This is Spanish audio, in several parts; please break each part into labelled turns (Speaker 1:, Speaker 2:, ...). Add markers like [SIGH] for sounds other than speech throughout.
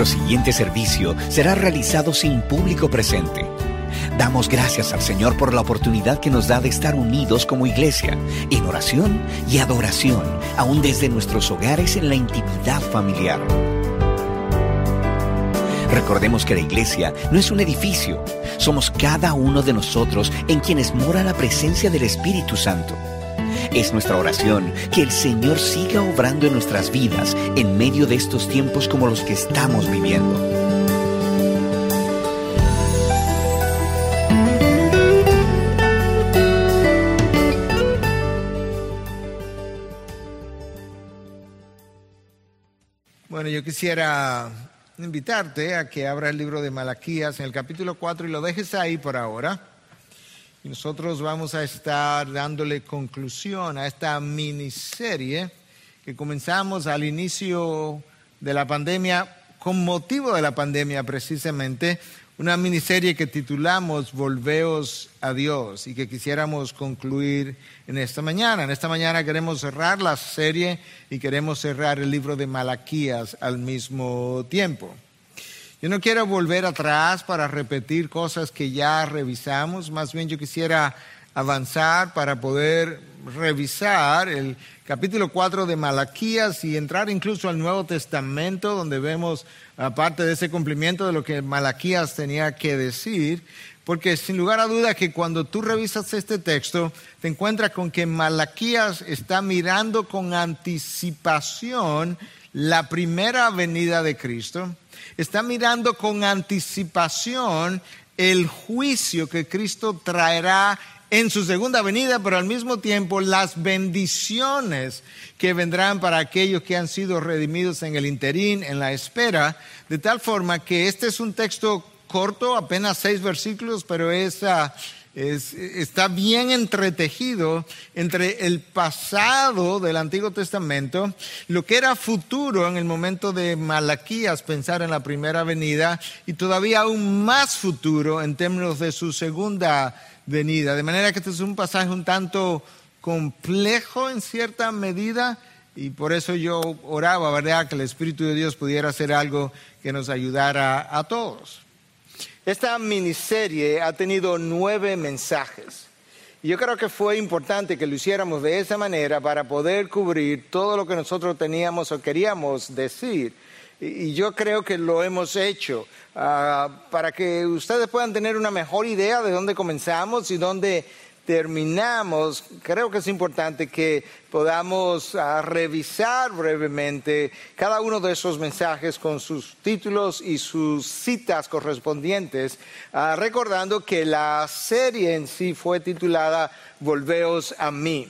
Speaker 1: Nuestro siguiente servicio será realizado sin público presente. Damos gracias al Señor por la oportunidad que nos da de estar unidos como iglesia, en oración y adoración, aún desde nuestros hogares en la intimidad familiar. Recordemos que la iglesia no es un edificio, somos cada uno de nosotros en quienes mora la presencia del Espíritu Santo. Es nuestra oración que el Señor siga obrando en nuestras vidas en medio de estos tiempos como los que estamos viviendo.
Speaker 2: Bueno, yo quisiera invitarte a que abra el libro de Malaquías en el capítulo 4 y lo dejes ahí por ahora. Y nosotros vamos a estar dándole conclusión a esta miniserie que comenzamos al inicio de la pandemia, con motivo de la pandemia precisamente, una miniserie que titulamos Volveos a Dios y que quisiéramos concluir en esta mañana. En esta mañana queremos cerrar la serie y queremos cerrar el libro de Malaquías al mismo tiempo. Yo no quiero volver atrás para repetir cosas que ya revisamos, más bien yo quisiera avanzar para poder revisar el capítulo 4 de Malaquías y entrar incluso al Nuevo Testamento, donde vemos aparte de ese cumplimiento de lo que Malaquías tenía que decir, porque sin lugar a duda que cuando tú revisas este texto, te encuentras con que Malaquías está mirando con anticipación la primera venida de Cristo está mirando con anticipación el juicio que Cristo traerá en su segunda venida, pero al mismo tiempo las bendiciones que vendrán para aquellos que han sido redimidos en el interín, en la espera, de tal forma que este es un texto corto, apenas seis versículos, pero es está bien entretejido entre el pasado del Antiguo Testamento, lo que era futuro en el momento de Malaquías, pensar en la primera venida, y todavía aún más futuro en términos de su segunda venida. De manera que este es un pasaje un tanto complejo en cierta medida, y por eso yo oraba, ¿verdad?, que el Espíritu de Dios pudiera hacer algo que nos ayudara a todos. Esta miniserie ha tenido nueve mensajes. Yo creo que fue importante que lo hiciéramos de esa manera para poder cubrir todo lo que nosotros teníamos o queríamos decir. Y yo creo que lo hemos hecho ah, para que ustedes puedan tener una mejor idea de dónde comenzamos y dónde terminamos, creo que es importante que podamos ah, revisar brevemente cada uno de esos mensajes con sus títulos y sus citas correspondientes, ah, recordando que la serie en sí fue titulada Volveos a mí.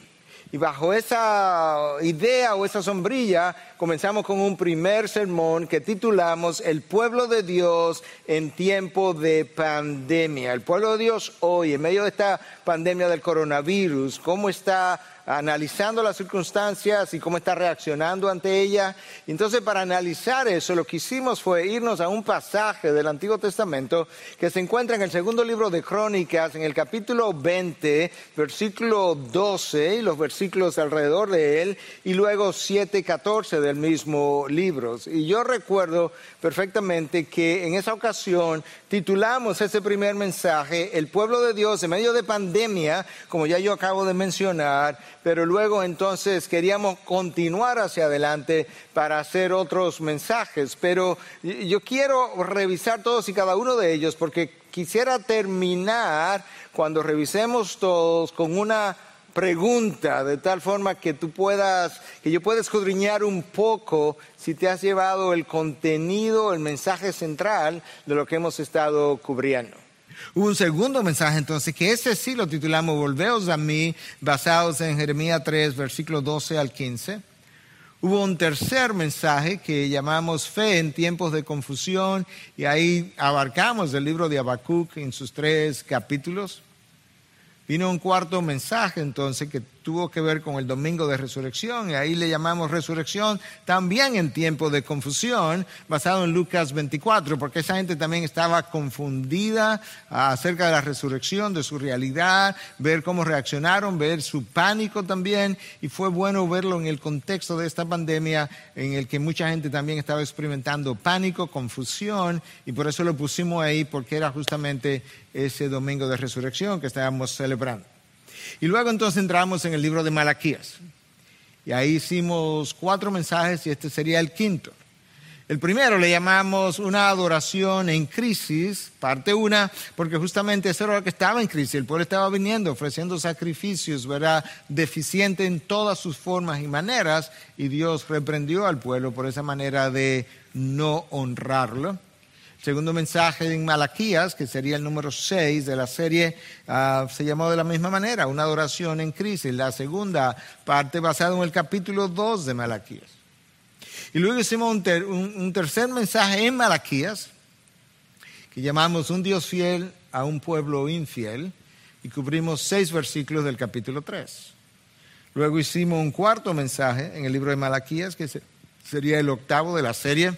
Speaker 2: Y bajo esa idea o esa sombrilla comenzamos con un primer sermón que titulamos El pueblo de Dios en tiempo de pandemia. El pueblo de Dios hoy, en medio de esta pandemia del coronavirus, ¿cómo está analizando las circunstancias y cómo está reaccionando ante ella. Entonces, para analizar eso, lo que hicimos fue irnos a un pasaje del Antiguo Testamento que se encuentra en el segundo libro de Crónicas, en el capítulo 20, versículo 12 y los versículos alrededor de él, y luego 7, 14 del mismo libro. Y yo recuerdo perfectamente que en esa ocasión titulamos ese primer mensaje, El pueblo de Dios en medio de pandemia, como ya yo acabo de mencionar, pero luego entonces queríamos continuar hacia adelante para hacer otros mensajes. Pero yo quiero revisar todos y cada uno de ellos porque quisiera terminar cuando revisemos todos con una pregunta, de tal forma que tú puedas, que yo pueda escudriñar un poco si te has llevado el contenido, el mensaje central de lo que hemos estado cubriendo. Hubo un segundo mensaje entonces, que ese sí lo titulamos Volveos a mí, basados en Jeremías 3, versículos 12 al 15. Hubo un tercer mensaje que llamamos Fe en tiempos de confusión y ahí abarcamos el libro de Habacuc en sus tres capítulos. Vino un cuarto mensaje entonces que tuvo que ver con el domingo de resurrección y ahí le llamamos resurrección también en tiempo de confusión, basado en Lucas 24, porque esa gente también estaba confundida acerca de la resurrección, de su realidad, ver cómo reaccionaron, ver su pánico también y fue bueno verlo en el contexto de esta pandemia en el que mucha gente también estaba experimentando pánico, confusión y por eso lo pusimos ahí porque era justamente ese domingo de resurrección que estábamos celebrando. Y luego entonces entramos en el libro de Malaquías. Y ahí hicimos cuatro mensajes y este sería el quinto. El primero le llamamos una adoración en crisis, parte una, porque justamente eso era lo que estaba en crisis. El pueblo estaba viniendo, ofreciendo sacrificios, ¿verdad? Deficiente en todas sus formas y maneras, y Dios reprendió al pueblo por esa manera de no honrarlo. Segundo mensaje en Malaquías, que sería el número 6 de la serie, ah, se llamó de la misma manera, una adoración en crisis. La segunda parte basada en el capítulo 2 de Malaquías. Y luego hicimos un, tercer mensaje en Malaquías, que llamamos Un Dios fiel a un pueblo infiel, y cubrimos seis versículos del capítulo 3. Luego hicimos un cuarto mensaje en el libro de Malaquías, que sería el octavo de la serie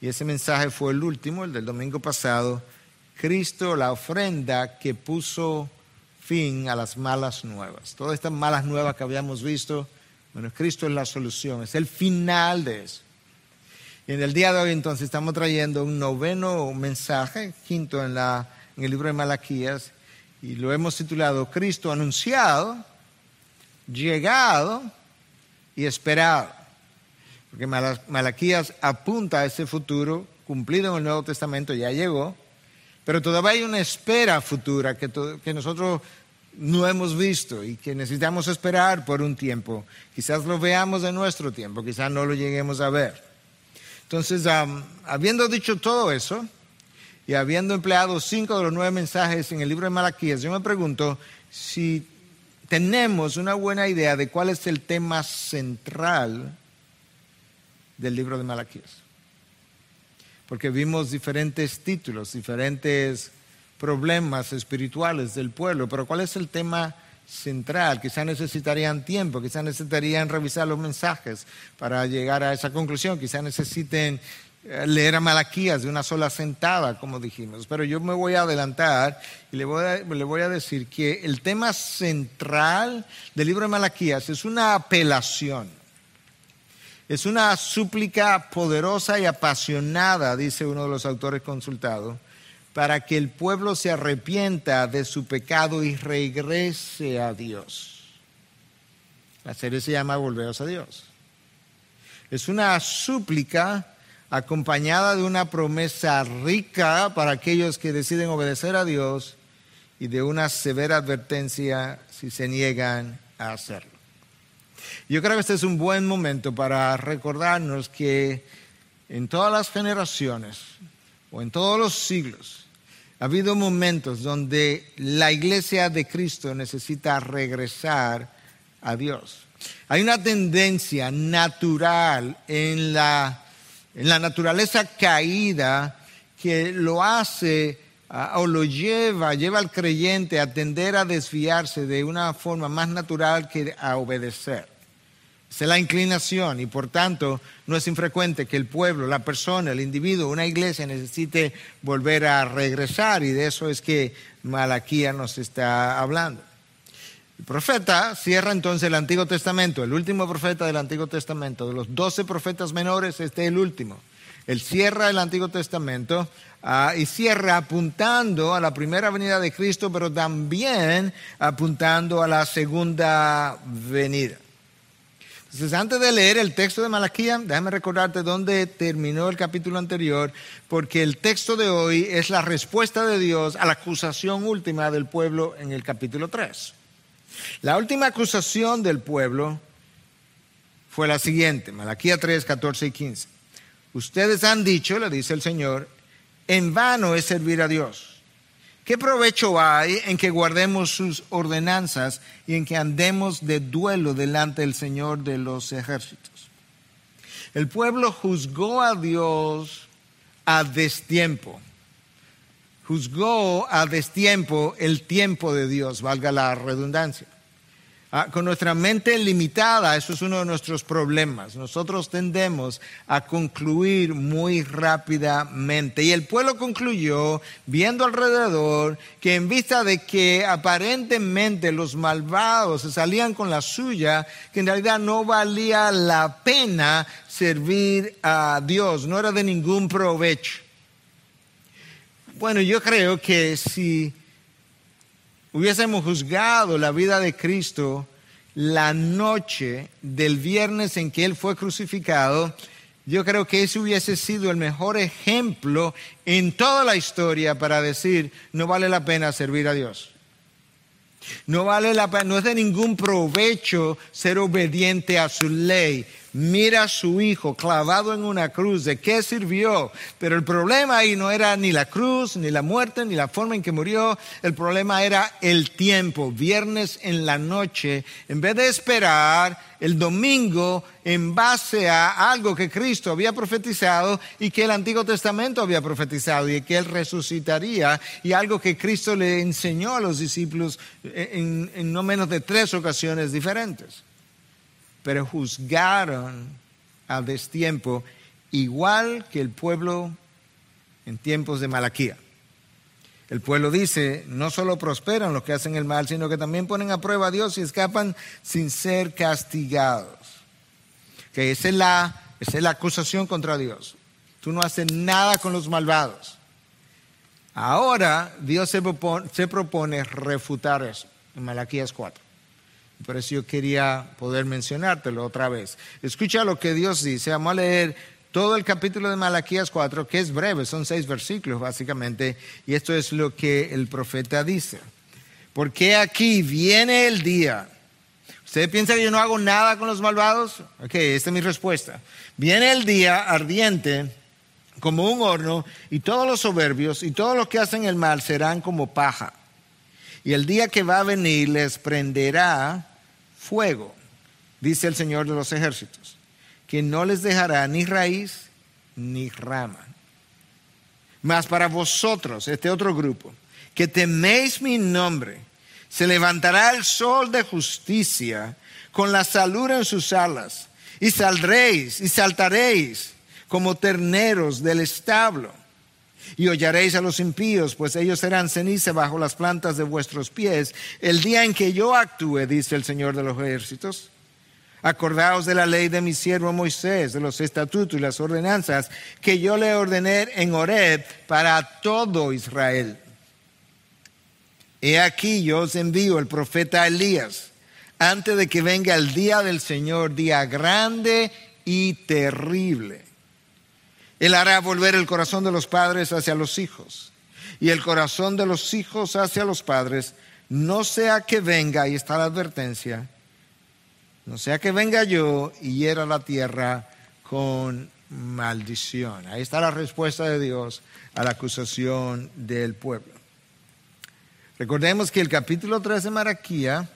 Speaker 2: y ese mensaje fue el último, el del domingo pasado, Cristo, la ofrenda que puso fin a las malas nuevas. Todas estas malas nuevas que habíamos visto, bueno, Cristo es la solución, es el final de eso. Y en el día de hoy entonces estamos trayendo un noveno mensaje, quinto en, en el libro de Malaquías, y lo hemos titulado Cristo anunciado, llegado y esperado. Porque Malaquías apunta a ese futuro cumplido en el Nuevo Testamento, ya llegó, pero todavía hay una espera futura que, que nosotros no hemos visto y que necesitamos esperar por un tiempo. Quizás lo veamos en nuestro tiempo, quizás no lo lleguemos a ver. Entonces, habiendo dicho todo eso y habiendo empleado cinco de los nueve mensajes en el libro de Malaquías, yo me pregunto si tenemos una buena idea de cuál es el tema central del libro de Malaquías. Porque vimos diferentes títulos, diferentes problemas espirituales del pueblo, pero ¿cuál es el tema central? Quizás necesitarían tiempo, quizás necesitarían revisar los mensajes para llegar a esa conclusión, quizás necesiten eh, leer a Malaquías de una sola sentada, como dijimos. Pero yo me voy a adelantar y le voy a, voy a decir que el tema central del libro de Malaquías es una apelación es una súplica poderosa y apasionada, dice uno de los autores consultados, para que el pueblo se arrepienta de su pecado y regrese a Dios. La serie se llama Volveros a Dios. Es una súplica acompañada de una promesa rica para aquellos que deciden obedecer a Dios y de una severa advertencia si se niegan a hacerlo. Yo creo que este es un buen momento para recordarnos que en todas las generaciones o en todos los siglos ha habido momentos donde la iglesia de Cristo necesita regresar a Dios. Hay una tendencia natural en la, en la naturaleza caída que lo hace o lo lleva, lleva al creyente a tender a desviarse de una forma más natural que a obedecer. Es la inclinación y por tanto no es infrecuente que el pueblo, la persona, el individuo, una iglesia necesite volver a regresar y de eso es que Malaquía nos está hablando. El profeta cierra entonces el Antiguo Testamento, el último profeta del Antiguo Testamento, de los doce profetas menores, este es el último. Él cierra el Antiguo Testamento ah, y cierra apuntando a la primera venida de Cristo, pero también apuntando a la segunda venida. Entonces, antes de leer el texto de Malaquía, déjame recordarte dónde terminó el capítulo anterior, porque el texto de hoy es la respuesta de Dios a la acusación última del pueblo en el capítulo 3. La última acusación del pueblo fue la siguiente, Malaquía 3, 14 y 15. Ustedes han dicho, le dice el Señor, en vano es servir a Dios ¿Qué provecho hay en que guardemos sus ordenanzas y en que andemos de duelo delante del Señor de los ejércitos? El pueblo juzgó a Dios a destiempo. juzgó a destiempo el tiempo de Dios, valga la redundancia. Ah, con nuestra mente limitada, eso es uno de nuestros problemas. Nosotros tendemos a concluir muy rápidamente. Y el pueblo concluyó, viendo alrededor, que en vista de que aparentemente los malvados se salían con la suya, que en realidad no valía la pena servir a Dios, no era de ningún provecho. Bueno, yo creo que si hubiésemos juzgado la vida de Cristo la noche del viernes en que Él fue crucificado, yo creo que ese hubiese sido el mejor ejemplo en toda la historia para decir, no vale la pena servir a Dios. No vale la pena, no es de ningún provecho ser obediente a su ley mira a su hijo clavado en una cruz, ¿de qué sirvió? Pero el problema ahí no era ni la cruz, ni la muerte, ni la forma en que murió, el problema era el tiempo, viernes en la noche, en vez de esperar el domingo en base a algo que Cristo había profetizado y que el Antiguo Testamento había profetizado y que Él resucitaría y algo que Cristo le enseñó a los discípulos en, en no menos de tres ocasiones diferentes pero juzgaron a destiempo igual que el pueblo en tiempos de Malaquía. El pueblo dice, no solo prosperan los que hacen el mal, sino que también ponen a prueba a Dios y escapan sin ser castigados. Que esa es la, esa es la acusación contra Dios. Tú no haces nada con los malvados. Ahora Dios se propone, se propone refutar eso en Malaquías 4. Por eso yo quería poder mencionártelo otra vez. Escucha lo que Dios dice. Vamos a leer todo el capítulo de Malaquías 4, que es breve, son seis versículos básicamente, y esto es lo que el profeta dice. Porque aquí viene el día. ¿Usted piensa que yo no hago nada con los malvados? Ok, esta es mi respuesta. Viene el día ardiente como un horno, y todos los soberbios y todos los que hacen el mal serán como paja. Y el día que va a venir les prenderá fuego, dice el Señor de los ejércitos, que no les dejará ni raíz ni rama. Mas para vosotros, este otro grupo, que teméis mi nombre, se levantará el sol de justicia con la salud en sus alas, y saldréis y saltaréis como terneros del establo y hollaréis a los impíos, pues ellos serán ceniza bajo las plantas de vuestros pies. El día en que yo actúe, dice el Señor de los ejércitos, acordaos de la ley de mi siervo Moisés, de los estatutos y las ordenanzas que yo le ordené en Horeb para todo Israel. He aquí yo os envío el profeta Elías, antes de que venga el día del Señor, día grande y terrible él hará volver el corazón de los padres hacia los hijos y el corazón de los hijos hacia los padres, no sea que venga, ahí está la advertencia, no sea que venga yo y hiera la tierra con maldición. Ahí está la respuesta de Dios a la acusación del pueblo. Recordemos que el capítulo 3 de Maraquía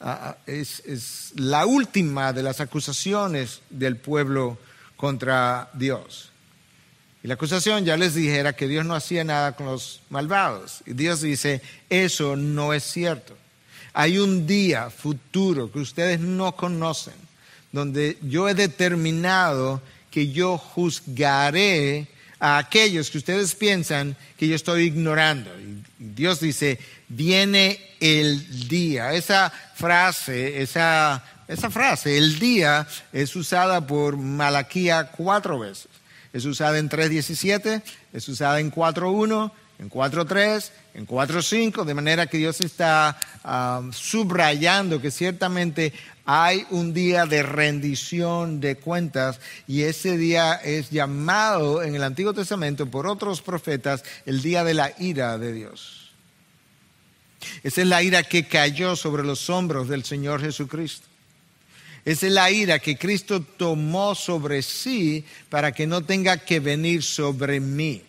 Speaker 2: ah, ah, es, es la última de las acusaciones del pueblo contra Dios. Y la acusación, ya les dije, era que Dios no hacía nada con los malvados. Y Dios dice, eso no es cierto. Hay un día futuro que ustedes no conocen, donde yo he determinado que yo juzgaré a aquellos que ustedes piensan que yo estoy ignorando. Y Dios dice, viene el día. Esa frase, esa esa frase, el día, es usada por Malaquía cuatro veces. Es usada en 3.17, es usada en 4.1, en 4.3, en 4.5, de manera que Dios está um, subrayando que ciertamente hay un día de rendición de cuentas y ese día es llamado en el Antiguo Testamento por otros profetas el día de la ira de Dios. Esa es la ira que cayó sobre los hombros del Señor Jesucristo. Es la ira que Cristo tomó sobre sí para que no tenga que venir sobre mí.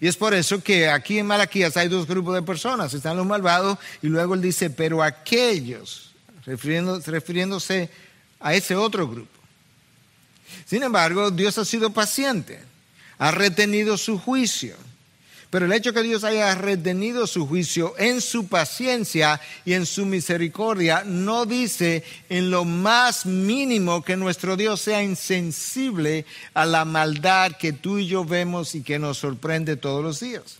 Speaker 2: Y es por eso que aquí en Malaquías hay dos grupos de personas. Están los malvados y luego él dice, pero aquellos, refiriéndose a ese otro grupo. Sin embargo, Dios ha sido paciente, ha retenido su juicio Pero el hecho que Dios haya retenido su juicio en su paciencia y en su misericordia no dice en lo más mínimo que nuestro Dios sea insensible a la maldad que tú y yo vemos y que nos sorprende todos los días.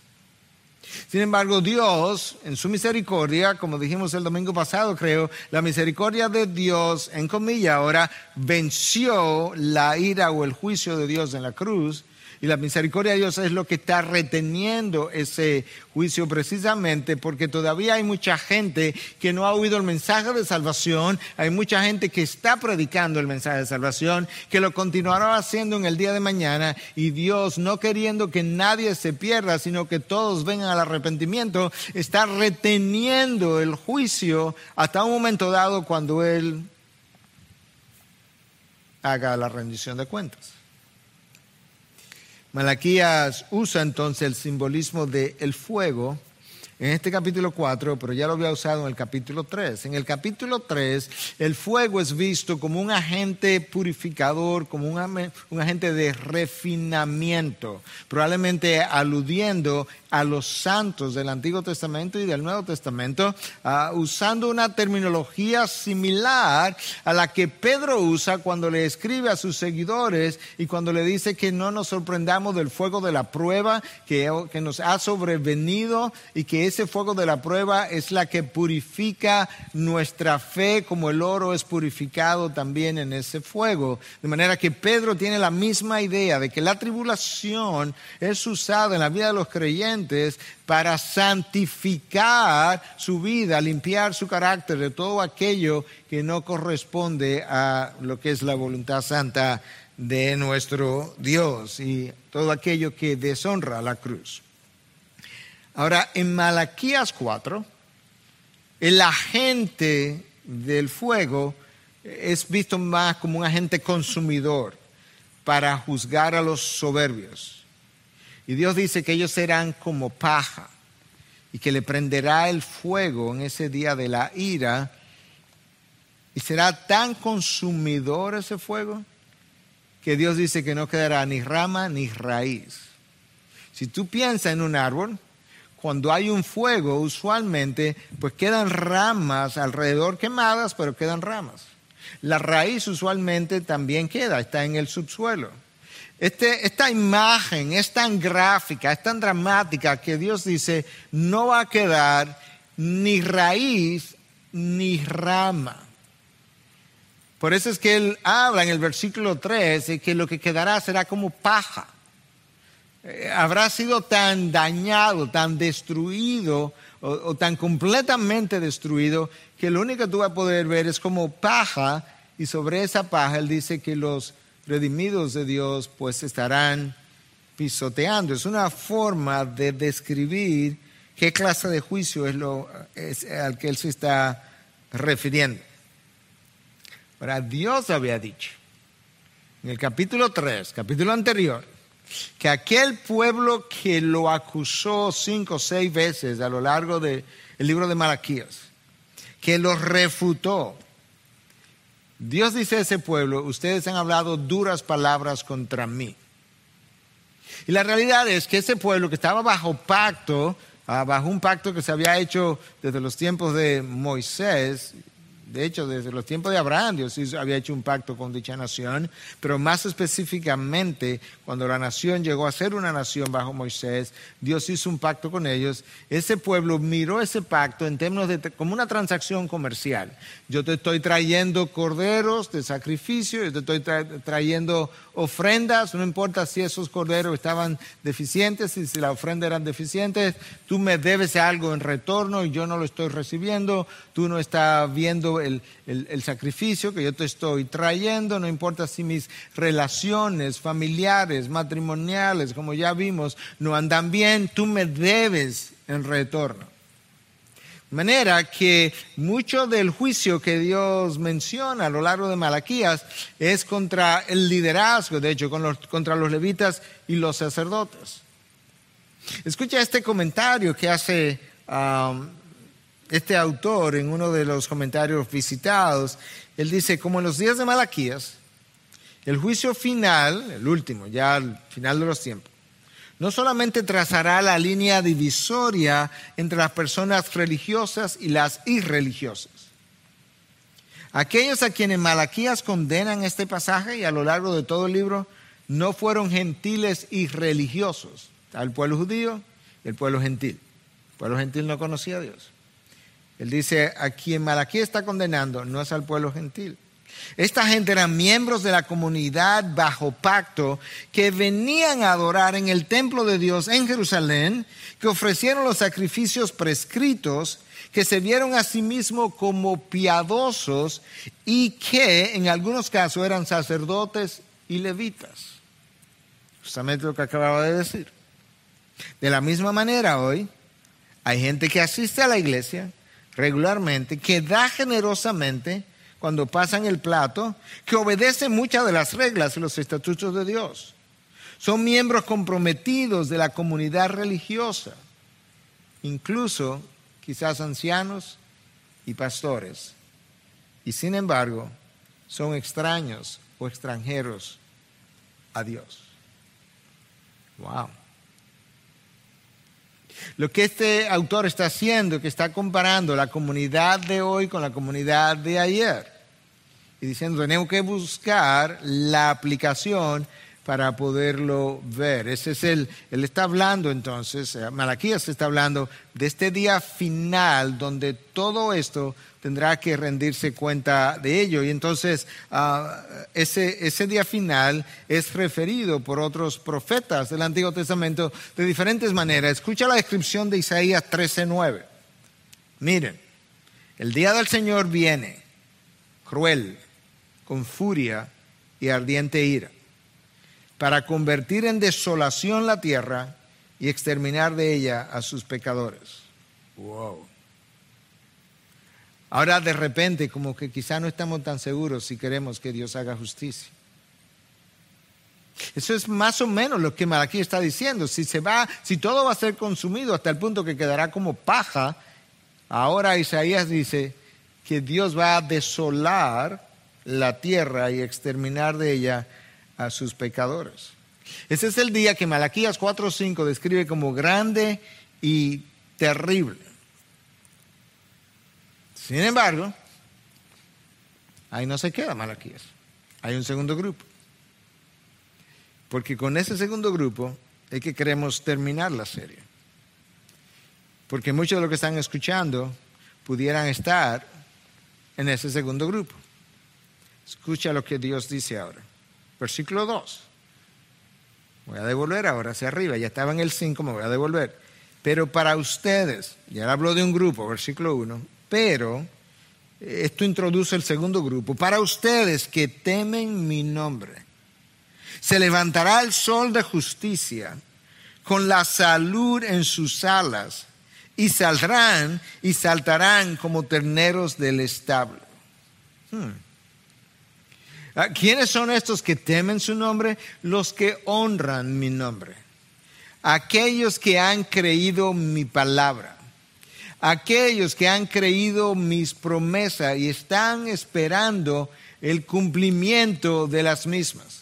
Speaker 2: Sin embargo, Dios, en su misericordia, como dijimos el domingo pasado, creo, la misericordia de Dios, en comillas ahora, venció la ira o el juicio de Dios en la cruz y la misericordia de Dios es lo que está reteniendo ese juicio precisamente porque todavía hay mucha gente que no ha oído el mensaje de salvación, hay mucha gente que está predicando el mensaje de salvación, que lo continuará haciendo en el día de mañana y Dios no queriendo que nadie se pierda, sino que todos vengan al arrepentimiento, está reteniendo el juicio hasta un momento dado cuando Él haga la rendición de cuentas. Malaquías usa entonces el simbolismo del el fuego en este capítulo 4, pero ya lo había usado en el capítulo 3. En el capítulo 3, el fuego es visto como un agente purificador, como un, un agente de refinamiento, probablemente aludiendo a los santos del Antiguo Testamento y del Nuevo Testamento, uh, usando una terminología similar a la que Pedro usa cuando le escribe a sus seguidores y cuando le dice que no nos sorprendamos del fuego de la prueba que, que nos ha sobrevenido y que ese fuego de la prueba es la que purifica nuestra fe como el oro es purificado también en ese fuego. De manera que Pedro tiene la misma idea de que la tribulación es usada en la vida de los creyentes para santificar su vida, limpiar su carácter de todo aquello que no corresponde a lo que es la voluntad santa de nuestro Dios y todo aquello que deshonra la cruz. Ahora, en Malaquías 4, el agente del fuego es visto más como un agente consumidor para juzgar a los soberbios. Y Dios dice que ellos serán como paja y que le prenderá el fuego en ese día de la ira. Y será tan consumidor ese fuego que Dios dice que no quedará ni rama ni raíz. Si tú piensas en un árbol, cuando hay un fuego, usualmente, pues quedan ramas alrededor quemadas, pero quedan ramas. La raíz usualmente también queda, está en el subsuelo. Este, esta imagen es tan gráfica, es tan dramática que Dios dice, no va a quedar ni raíz ni rama. Por eso es que Él habla en el versículo 3 de que lo que quedará será como paja. Eh, habrá sido tan dañado, tan destruido o, tan completamente destruido que lo único que tú vas a poder ver es como paja y sobre esa paja Él dice que los redimidos de Dios pues estarán pisoteando. Es una forma de describir qué clase de juicio es lo al que él se está refiriendo. Ahora, Dios había dicho en el capítulo 3, capítulo anterior, que aquel pueblo que lo acusó cinco o seis veces a lo largo del libro de Malaquías, que lo refutó, Dios dice a ese pueblo, ustedes han hablado duras palabras contra mí. Y la realidad es que ese pueblo que estaba bajo pacto, ah, bajo un pacto que se había hecho desde los tiempos de Moisés, de hecho, desde los tiempos de Abraham, Dios había hecho un pacto con dicha nación, pero más específicamente, cuando la nación llegó a ser una nación bajo Moisés, Dios hizo un pacto con ellos. Ese pueblo miró ese pacto en términos de como una transacción comercial. Yo te estoy trayendo corderos de sacrificio, yo te estoy trayendo ofrendas, no importa si esos corderos estaban deficientes, si, si la ofrenda eran deficientes, tú me debes algo en retorno y yo no lo estoy recibiendo, tú no estás viendo el, sacrificio que yo te estoy trayendo, no importa si mis relaciones familiares, matrimoniales, como ya vimos, no andan bien, tú me debes en retorno. De manera que mucho del juicio que Dios menciona a lo largo de Malaquías es contra el liderazgo, de hecho, contra los levitas y los sacerdotes. Escucha este comentario que hace um, este autor en uno de los comentarios visitados, él dice, como en los días de Malaquías, el juicio final, el último, ya al final de los tiempos, no solamente trazará la línea divisoria entre las personas religiosas y las irreligiosas. Aquellos a quienes Malaquías condenan este pasaje y a lo largo de todo el libro no fueron gentiles y religiosos. el pueblo judío y el pueblo gentil. El pueblo gentil no conocía a Dios. Él dice, a quien Malaquías está condenando no es al pueblo gentil. Esta gente eran miembros de la comunidad bajo pacto que venían a adorar en el templo de Dios en Jerusalén, que ofrecieron los sacrificios prescritos, que se vieron a sí mismos como piadosos y que en algunos casos eran sacerdotes y levitas. Justamente lo que acababa de decir. De la misma manera hoy, hay gente que asiste a la iglesia regularmente, que da generosamente, cuando pasan el plato, que obedecen muchas de las reglas y los estatutos de Dios. Son miembros comprometidos de la comunidad religiosa, incluso quizás ancianos y pastores. Y sin embargo, son extraños o extranjeros a Dios. Wow. Lo que este autor está haciendo, que está comparando la comunidad de hoy con la comunidad de ayer. Y diciendo, tenemos que buscar la aplicación para poderlo ver. Ese es el, él está hablando entonces, eh, Malaquías está hablando de este día final donde todo esto tendrá que rendirse cuenta de ello. Y entonces ah, ese, ese día final es referido por otros profetas del Antiguo Testamento de diferentes maneras. Escucha la descripción de Isaías 13:9. Miren, el día del Señor viene cruel, con furia y ardiente ira para convertir en desolación la tierra y exterminar de ella a sus pecadores. Wow. Ahora de repente como que quizá no estamos tan seguros si queremos que Dios haga justicia. Eso es más o menos lo que Malaquí está diciendo. Si se va, si todo va a ser consumido hasta el punto que quedará como paja, ahora Isaías dice que Dios va a desolar la tierra y exterminar de ella a sus pecadores. Ese es el día que Malaquías 4.5 describe como grande y terrible. Sin embargo, ahí no se queda Malaquías. Hay un segundo grupo. Porque con ese segundo grupo es que queremos terminar la serie. Porque muchos de los que están escuchando pudieran estar en ese segundo grupo. Escucha lo que Dios dice ahora. Versículo 2. Voy a devolver ahora hacia arriba, ya estaba en el 5, me voy a devolver. Pero para ustedes, ya habló de un grupo, versículo 1, pero esto introduce el segundo grupo, para ustedes que temen mi nombre, se levantará el sol de justicia con la salud en sus alas y saldrán y saltarán como terneros del establo. Hmm. Ah, ¿Quiénes son estos que temen su nombre? Los que honran mi nombre. Aquellos que han creído mi palabra. Aquellos que han creído mis promesas y están esperando el cumplimiento de las mismas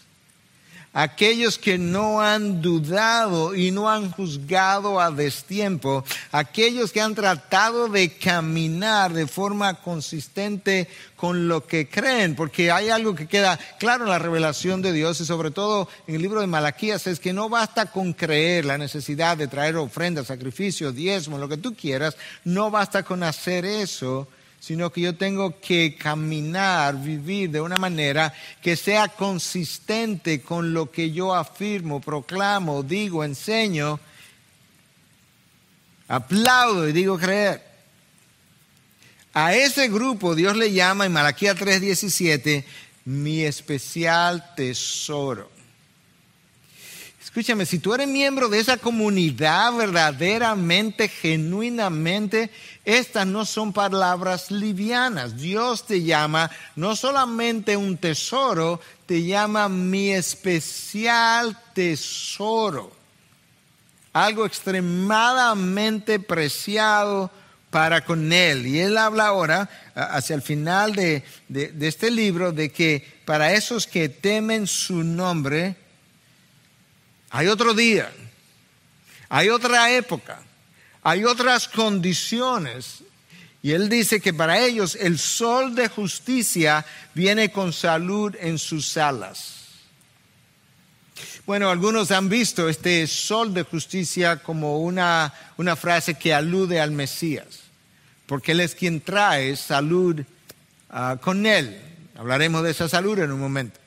Speaker 2: aquellos que no han dudado y no han juzgado a destiempo, aquellos que han tratado de caminar de forma consistente con lo que creen, porque hay algo que queda claro en la revelación de Dios y sobre todo en el libro de Malaquías es que no basta con creer la necesidad de traer ofrendas, sacrificios, diezmos, lo que tú quieras, no basta con hacer eso sino que yo tengo que caminar, vivir de una manera que sea consistente con lo que yo afirmo, proclamo, digo, enseño, aplaudo y digo creer. A ese grupo Dios le llama en Malaquía 3:17 mi especial tesoro. Escúchame, si tú eres miembro de esa comunidad verdaderamente, genuinamente, estas no son palabras livianas. Dios te llama no solamente un tesoro, te llama mi especial tesoro. Algo extremadamente preciado para con Él. Y Él habla ahora, hacia el final de, de este libro, de que para esos que temen su nombre, hay otro día hay otra época, hay otras condiciones. Y él dice que para ellos el sol de justicia viene con salud en sus alas. Bueno, algunos han visto este sol de justicia como una, una frase que alude al Mesías, porque Él es quien trae salud ah, con Él. Hablaremos de esa salud en un momento.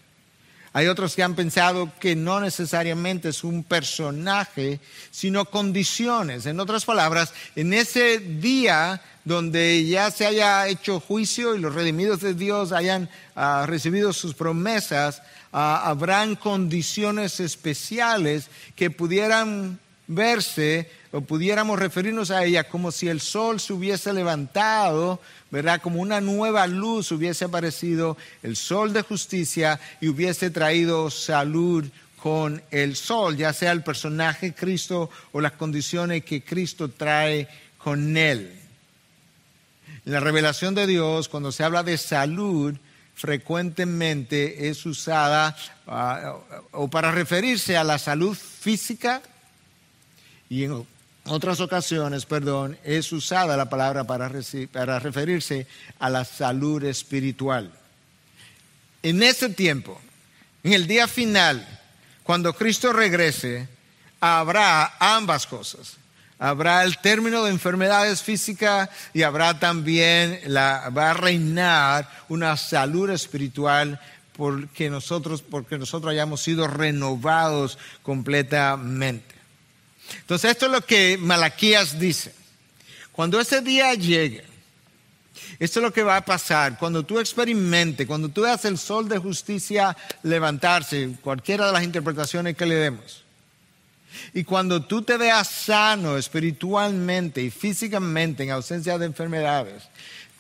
Speaker 2: Hay otros que han pensado que no necesariamente es un personaje, sino condiciones. En otras palabras, en ese día donde ya se haya hecho juicio y los redimidos de Dios hayan ah, recibido sus promesas, ah, habrán condiciones especiales que pudieran verse o pudiéramos referirnos a ella como si el sol se hubiese levantado, ¿verdad? Como una nueva luz hubiese aparecido, el sol de justicia y hubiese traído salud con el sol, ya sea el personaje Cristo o las condiciones que Cristo trae con él. En la revelación de Dios, cuando se habla de salud, frecuentemente es usada ah, o para referirse a la salud física y en otras ocasiones, perdón, es usada la palabra para, referirse a la salud espiritual. En ese tiempo, en el día final, cuando Cristo regrese, habrá ambas cosas habrá el término de enfermedades físicas y habrá también, va a reinar una salud espiritual porque nosotros, porque nosotros hayamos sido renovados completamente. Entonces esto es lo que Malaquías dice. Cuando ese día llegue, esto es lo que va a pasar. Cuando tú experimentes, cuando tú veas el sol de justicia levantarse, cualquiera de las interpretaciones que le demos, y cuando tú te veas sano espiritualmente y físicamente en ausencia de enfermedades,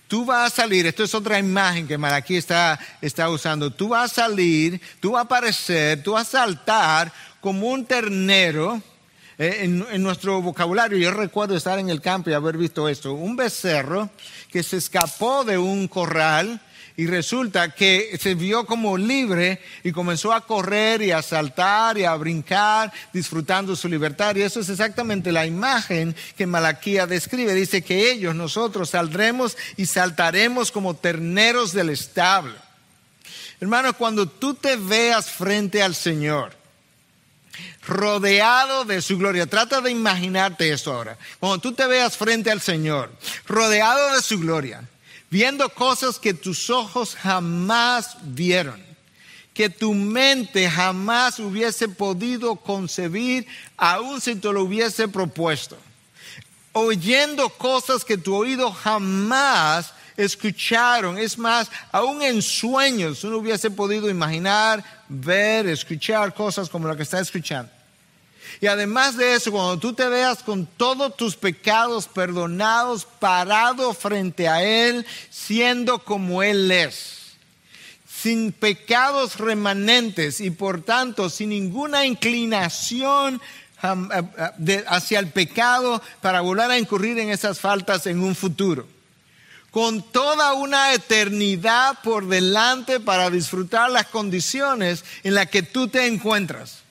Speaker 2: tú vas a salir, esto es otra imagen que Malaquí está, está usando, tú vas a salir, tú vas a aparecer, tú vas a saltar como un ternero. Eh, en, nuestro vocabulario, yo recuerdo estar en el campo y haber visto esto, un becerro que se escapó de un corral y resulta que se vio como libre y comenzó a correr y a saltar y a brincar, disfrutando su libertad. Y eso es exactamente la imagen que Malaquía describe. Dice que ellos, nosotros, saldremos y saltaremos como terneros del establo. Hermano, cuando tú te veas frente al Señor, rodeado de su gloria. Trata de imaginarte esto ahora. Cuando tú te veas frente al Señor, rodeado de su gloria, viendo cosas que tus ojos jamás vieron, que tu mente jamás hubiese podido concebir, aun si te lo hubiese propuesto. Oyendo cosas que tu oído jamás escucharon. Es más, aún en sueños uno hubiese podido imaginar, ver, escuchar cosas como lo que está escuchando. Y además de eso, cuando tú te veas con todos tus pecados perdonados, parado frente a Él, siendo como Él es, sin pecados remanentes y por tanto sin ninguna inclinación eh, eh, hacia el pecado para volver a incurrir en esas faltas en un futuro. Con toda una eternidad por delante para disfrutar las condiciones en las que tú te encuentras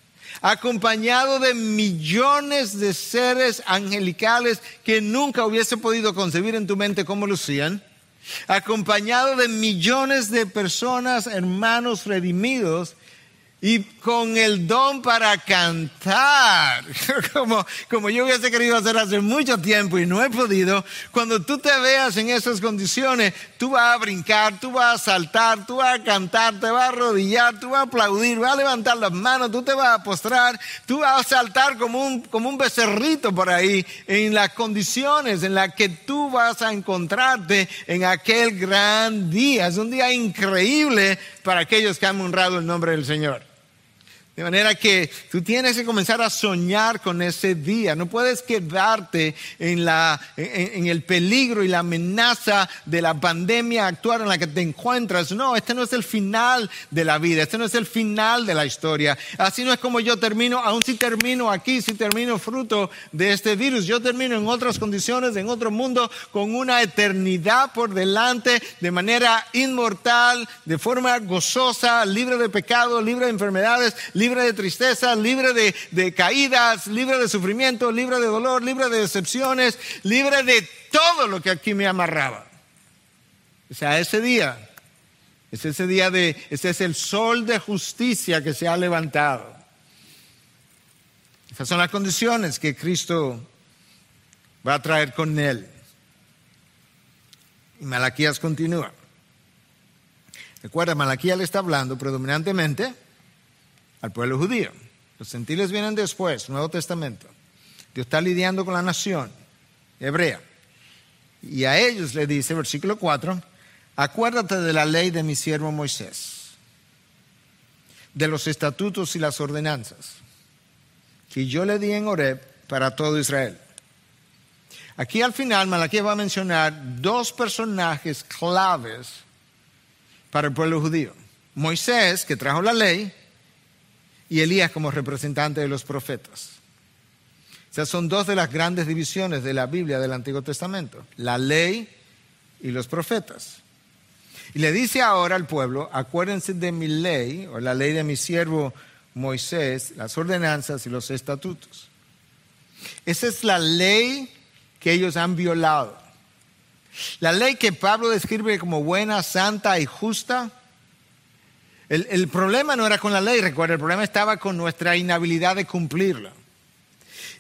Speaker 2: acompañado de millones de seres angelicales que nunca hubiese podido concebir en tu mente cómo lucían, acompañado de millones de personas, hermanos redimidos, y con el don para cantar, [LAUGHS] como, como yo hubiese querido hacer hace mucho tiempo y no he podido, cuando tú te veas en esas condiciones, tú vas a brincar, tú vas a saltar, tú vas a cantar, te vas a arrodillar, tú vas a aplaudir, vas a levantar las manos, tú te vas a postrar, tú vas a saltar como un, como un becerrito por ahí en las condiciones en las que tú vas a encontrarte en aquel gran día. Es un día increíble para aquellos que han honrado el nombre del Señor. De manera que tú tienes que comenzar a soñar con ese día. No puedes quedarte en, la, en, el peligro y la amenaza de la pandemia actual en la que te encuentras. No, este no es el final de la vida. Este no es el final de la historia. Así no es como yo termino, aun si termino aquí, si termino fruto de este virus. Yo termino en otras condiciones, en otro mundo, con una eternidad por delante, de manera inmortal, de forma gozosa, libre de pecado, libre de enfermedades libre de tristeza, libre de, caídas, libre de sufrimiento, libre de dolor, libre de decepciones, libre de todo lo que aquí me amarraba. O sea, ese día, es ese día de, ese es el sol de justicia que se ha levantado. Esas son las condiciones que Cristo va a traer con él. Y Malaquías continúa. Recuerda, Malaquías le está hablando predominantemente al pueblo judío. Los gentiles vienen después, Nuevo Testamento. Dios está lidiando con la nación hebrea. Y a ellos le dice, versículo 4, acuérdate de la ley de mi siervo Moisés, de los estatutos y las ordenanzas que yo le di en Horeb para todo Israel. Aquí al final Malaquías va a mencionar dos personajes claves para el pueblo judío. Moisés, que trajo la ley, y Elías como representante de los profetas. O sea, son dos de las grandes divisiones de la Biblia del Antiguo Testamento, la ley y los profetas. Y le dice ahora al pueblo, acuérdense de mi ley, o la ley de mi siervo Moisés, las ordenanzas y los estatutos. Esa es la ley que ellos han violado. La ley que Pablo describe como buena, santa y justa. El, problema no era con la ley, recuerda, el problema estaba con nuestra inhabilidad de cumplirla.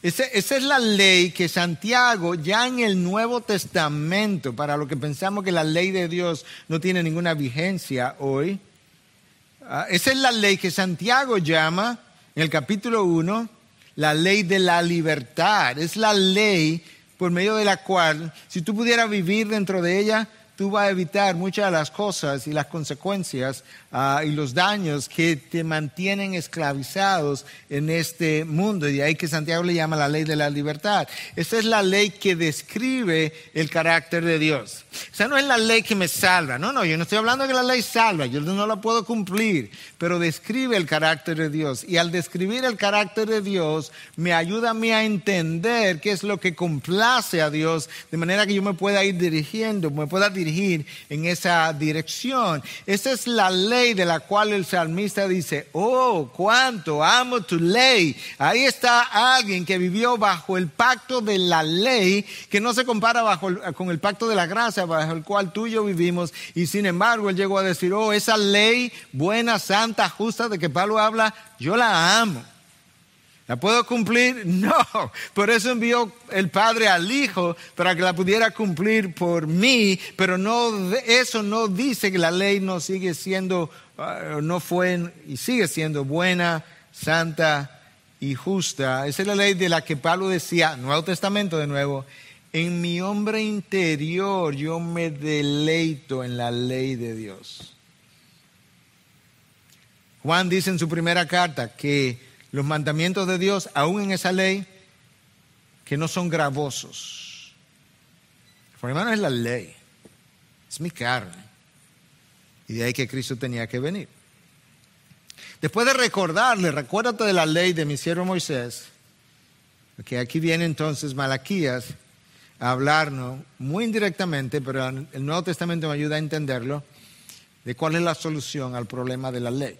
Speaker 2: esa es la ley que Santiago, ya en el Nuevo Testamento, para lo que pensamos que la ley de Dios no tiene ninguna vigencia hoy, ah, esa es la ley que Santiago llama en el capítulo 1 la ley de la libertad. Es la ley por medio de la cual, si tú pudieras vivir dentro de ella, tú vas a evitar muchas de las cosas y las consecuencias ah, y los daños que te mantienen esclavizados en este mundo. Y de ahí que Santiago le llama la ley de la libertad. Esa es la ley que describe el carácter de Dios. Esa no es la ley que me salva. No, no, yo no estoy hablando de que la ley salva. Yo no la puedo cumplir. Pero describe el carácter de Dios. Y al describir el carácter de Dios, me ayuda a mí a entender qué es lo que complace a Dios, de manera que yo me pueda ir dirigiendo, me pueda dirigir en esa dirección. Esa es la ley de la cual el salmista dice, oh, cuánto amo tu ley. Ahí está alguien que vivió bajo el pacto de la ley, que no se compara bajo con el pacto de la gracia, bajo el cual tú y yo vivimos. Y sin embargo, él llegó a decir, oh, esa ley buena, santa, justa de que Pablo habla, yo la amo. ¿La puedo cumplir? [LAUGHS] No. Por eso envió el Padre al Hijo para que la pudiera cumplir por mí, pero no, eso no dice que la ley no sigue siendo, ah, no fue y sigue siendo buena, santa y justa. Esa es la ley de la que Pablo decía, Nuevo Testamento de nuevo, en mi hombre interior yo me deleito en la ley de Dios. Juan dice en su primera carta que los mandamientos de Dios, aún en esa ley, que no son gravosos. Por hermano es la ley, es mi carne. Y de ahí que Cristo tenía que venir. Después de recordarle, recuérdate de la ley de mi siervo Moisés, que aquí viene entonces Malaquías a hablarnos muy indirectamente, pero el Nuevo Testamento me ayuda a entenderlo, de cuál es la solución al problema de la ley.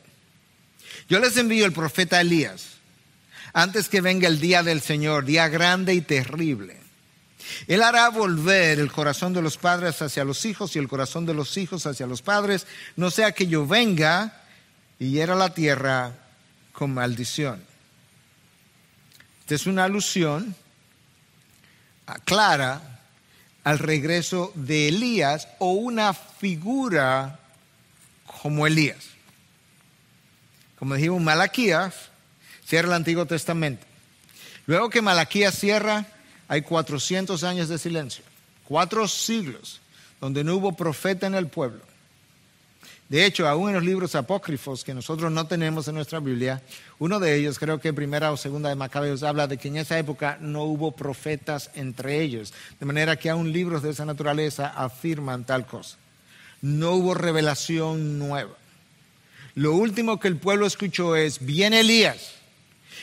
Speaker 2: Yo les envío el profeta Elías antes que venga el día del Señor, día grande y terrible. Él hará volver el corazón de los padres hacia los hijos y el corazón de los hijos hacia los padres, no sea que yo venga y hiera la tierra con maldición. Esta es una alusión clara al regreso de Elías o una figura como Elías como dijimos, Malaquías cierra el Antiguo Testamento. Luego que Malaquías cierra, hay 400 años de silencio, cuatro siglos donde no hubo profeta en el pueblo. De hecho, aún en los libros apócrifos que nosotros no tenemos en nuestra Biblia, uno de ellos, creo que primera o segunda de Macabeos, habla de que en esa época no hubo profetas entre ellos. De manera que aún libros de esa naturaleza afirman tal cosa. No hubo revelación nueva. Lo último que el pueblo escuchó es, viene Elías.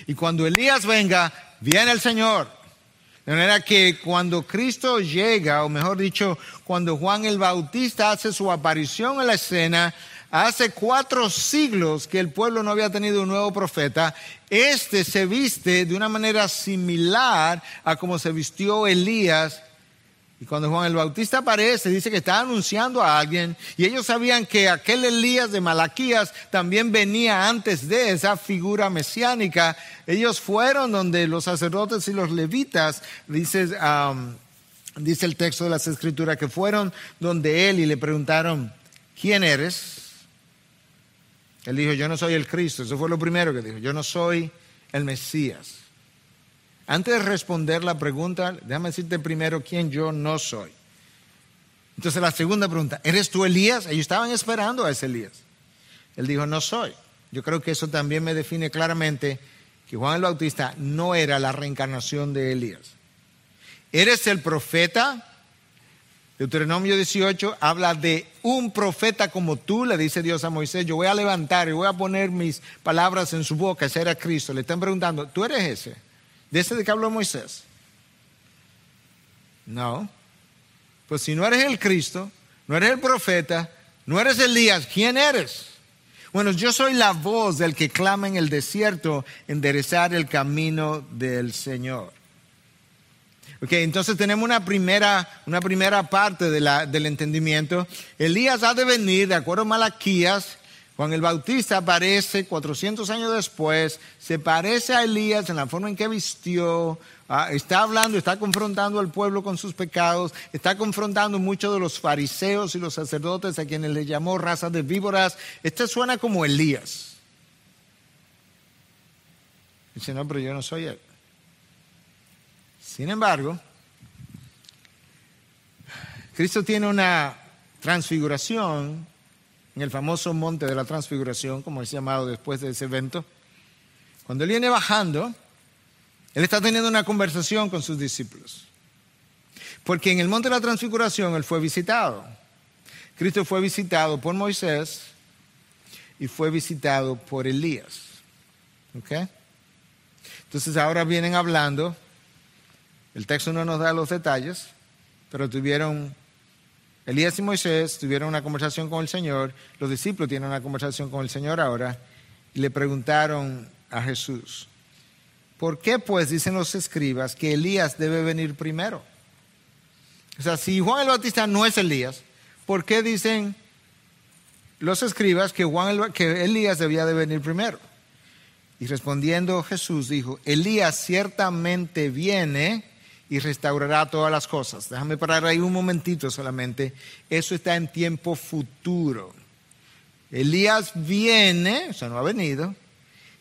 Speaker 2: Y cuando Elías venga, viene el Señor. De manera que cuando Cristo llega, o mejor dicho, cuando Juan el Bautista hace su aparición en la escena, Hace cuatro siglos que el pueblo no había tenido un nuevo profeta. Este se viste de una manera similar a como se vistió Elías. Y cuando Juan el Bautista aparece, dice que está anunciando a alguien. Y ellos sabían que aquel Elías de Malaquías también venía antes de esa figura mesiánica. Ellos fueron donde los sacerdotes y los levitas, dice, dice el texto de las escrituras, que fueron donde él y le preguntaron, ¿quién eres? Él dijo, yo no soy el Cristo. Eso fue lo primero que dijo. Yo no soy el Mesías. Antes de responder la pregunta, déjame decirte primero quién yo no soy. Entonces la segunda pregunta, ¿eres tú Elías? Ellos estaban esperando a ese Elías. Él dijo, no soy. Yo creo que eso también me define claramente que Juan el Bautista no era la reencarnación de Elías. ¿Eres el profeta? Deuteronomio 18 habla de un profeta como tú, le dice Dios a Moisés, yo voy a levantar y voy a poner mis palabras en su boca, ese era Cristo. Le están preguntando, ¿tú eres ese? ¿De ese de que habló Moisés? No. Pues si no eres el Cristo, no eres el profeta, no eres Elías, ¿quién eres? Bueno, yo soy la voz del que clama en el desierto, enderezar el camino del Señor. Ok, entonces tenemos una primera, una primera parte del entendimiento. Elías ha de venir, de acuerdo a Malaquías, Juan el Bautista aparece 400 años después, se parece a Elías en la forma en que vistió, ah, está hablando, está confrontando al pueblo con sus pecados, está confrontando muchos de los fariseos y los sacerdotes a quienes le llamó raza de víboras. Este suena como Elías. Dice, no, pero yo no soy él. Sin embargo, Cristo tiene una transfiguración en el famoso monte de la transfiguración, como es llamado después de ese evento. Cuando él viene bajando, él está teniendo una conversación con sus discípulos. Porque en el monte de la transfiguración él fue visitado. Cristo fue visitado por Moisés y fue visitado por Elías. ¿Ok? Entonces ahora vienen hablando el texto no nos da los detalles, pero tuvieron, Elías y Moisés tuvieron una conversación con el Señor, los discípulos tienen una conversación con el Señor ahora, y le preguntaron a Jesús, ¿por qué pues dicen los escribas que Elías debe venir primero? O sea, si Juan el Bautista no es Elías, ¿por qué dicen los escribas que, Juan que Elías debía de venir primero? Y respondiendo Jesús dijo, Elías ciertamente viene y restaurará todas las cosas. Déjame parar ahí un momentito solamente. Eso está en tiempo futuro. Elías viene, o sea, no ha venido,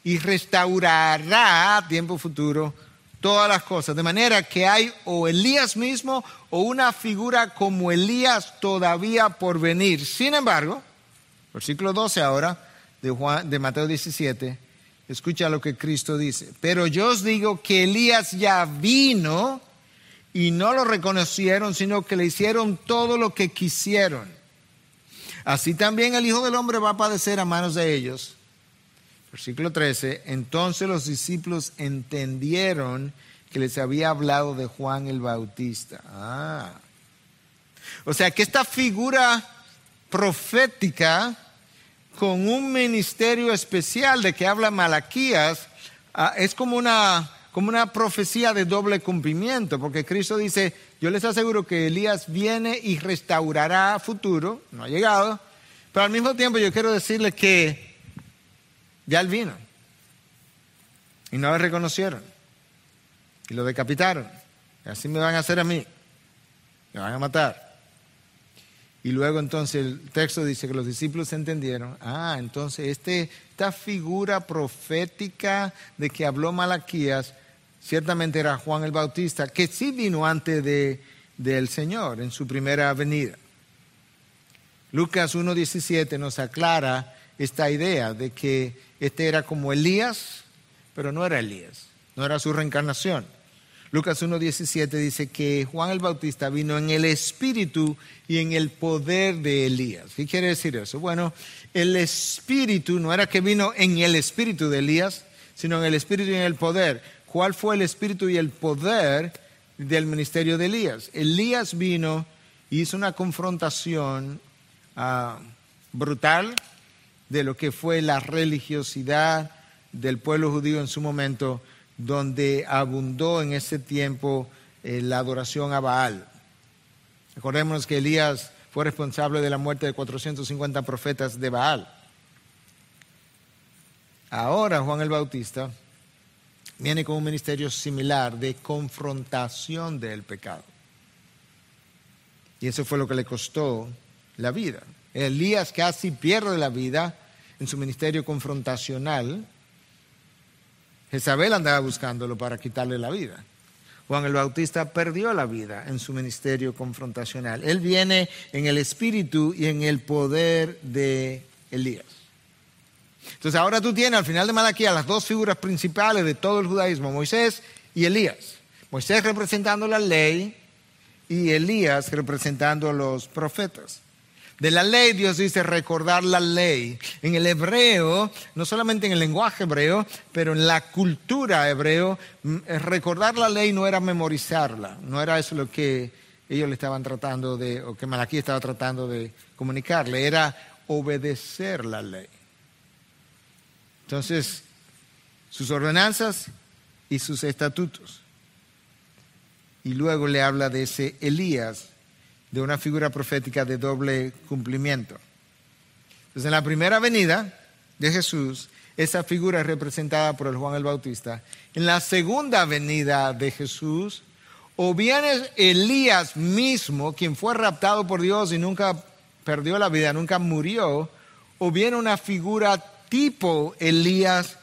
Speaker 2: y restaurará tiempo futuro todas las cosas. De manera que hay o Elías mismo o una figura como Elías todavía por venir. Sin embargo, versículo 12 ahora de, Juan, de Mateo 17, escucha lo que Cristo dice. Pero yo os digo que Elías ya vino y no lo reconocieron, sino que le hicieron todo lo que quisieron. Así también el Hijo del Hombre va a padecer a manos de ellos. Versículo 13, entonces los discípulos entendieron que les había hablado de Juan el Bautista. Ah. O sea que esta figura profética con un ministerio especial de que habla Malaquías ah, es como una como una profecía de doble cumplimiento, porque Cristo dice, yo les aseguro que Elías viene y restaurará futuro, no ha llegado, pero al mismo tiempo yo quiero decirles que ya él vino y no lo reconocieron y lo decapitaron. Y así me van a hacer a mí, me van a matar. Y luego entonces el texto dice que los discípulos entendieron, ah, entonces este, esta figura profética de que habló Malaquías ciertamente era Juan el Bautista, que sí vino antes de, del Señor en su primera venida. Lucas 1.17 nos aclara esta idea de que este era como Elías, pero no era Elías, no era su reencarnación. Lucas 1.17 dice que Juan el Bautista vino en el espíritu y en el poder de Elías. ¿Qué quiere decir eso? Bueno, el espíritu no era que vino en el espíritu de Elías, sino en el espíritu y en el poder cuál fue el espíritu y el poder del ministerio de Elías. Elías vino y hizo una confrontación ah, brutal de lo que fue la religiosidad del pueblo judío en su momento, donde abundó en ese tiempo eh, la adoración a Baal. Recordemos que Elías fue responsable de la muerte de 450 profetas de Baal. Ahora Juan el Bautista viene con un ministerio similar de confrontación del pecado. Y eso fue lo que le costó la vida. Elías casi pierde la vida en su ministerio confrontacional. Jezabel andaba buscándolo para quitarle la vida. Juan el Bautista perdió la vida en su ministerio confrontacional. Él viene en el espíritu y en el poder de Elías. Entonces ahora tú tienes al final de Malaquía las dos figuras principales de todo el judaísmo, Moisés y Elías. Moisés representando la ley y Elías representando a los profetas. De la ley Dios dice recordar la ley. En el hebreo, no solamente en el lenguaje hebreo, pero en la cultura hebreo, eh, recordar la ley no era memorizarla, no era eso lo que ellos le estaban tratando de, o que Malaquí estaba tratando de comunicarle, era obedecer la ley. Entonces, sus ordenanzas y sus estatutos. Y luego le habla de ese Elías de una figura profética de doble cumplimiento. Entonces, en la primera venida de Jesús, esa figura es representada por el Juan el Bautista. En la segunda venida de Jesús, o bien es Elías mismo, quien fue raptado por Dios y nunca perdió la vida, nunca murió, o bien una figura tipo Elías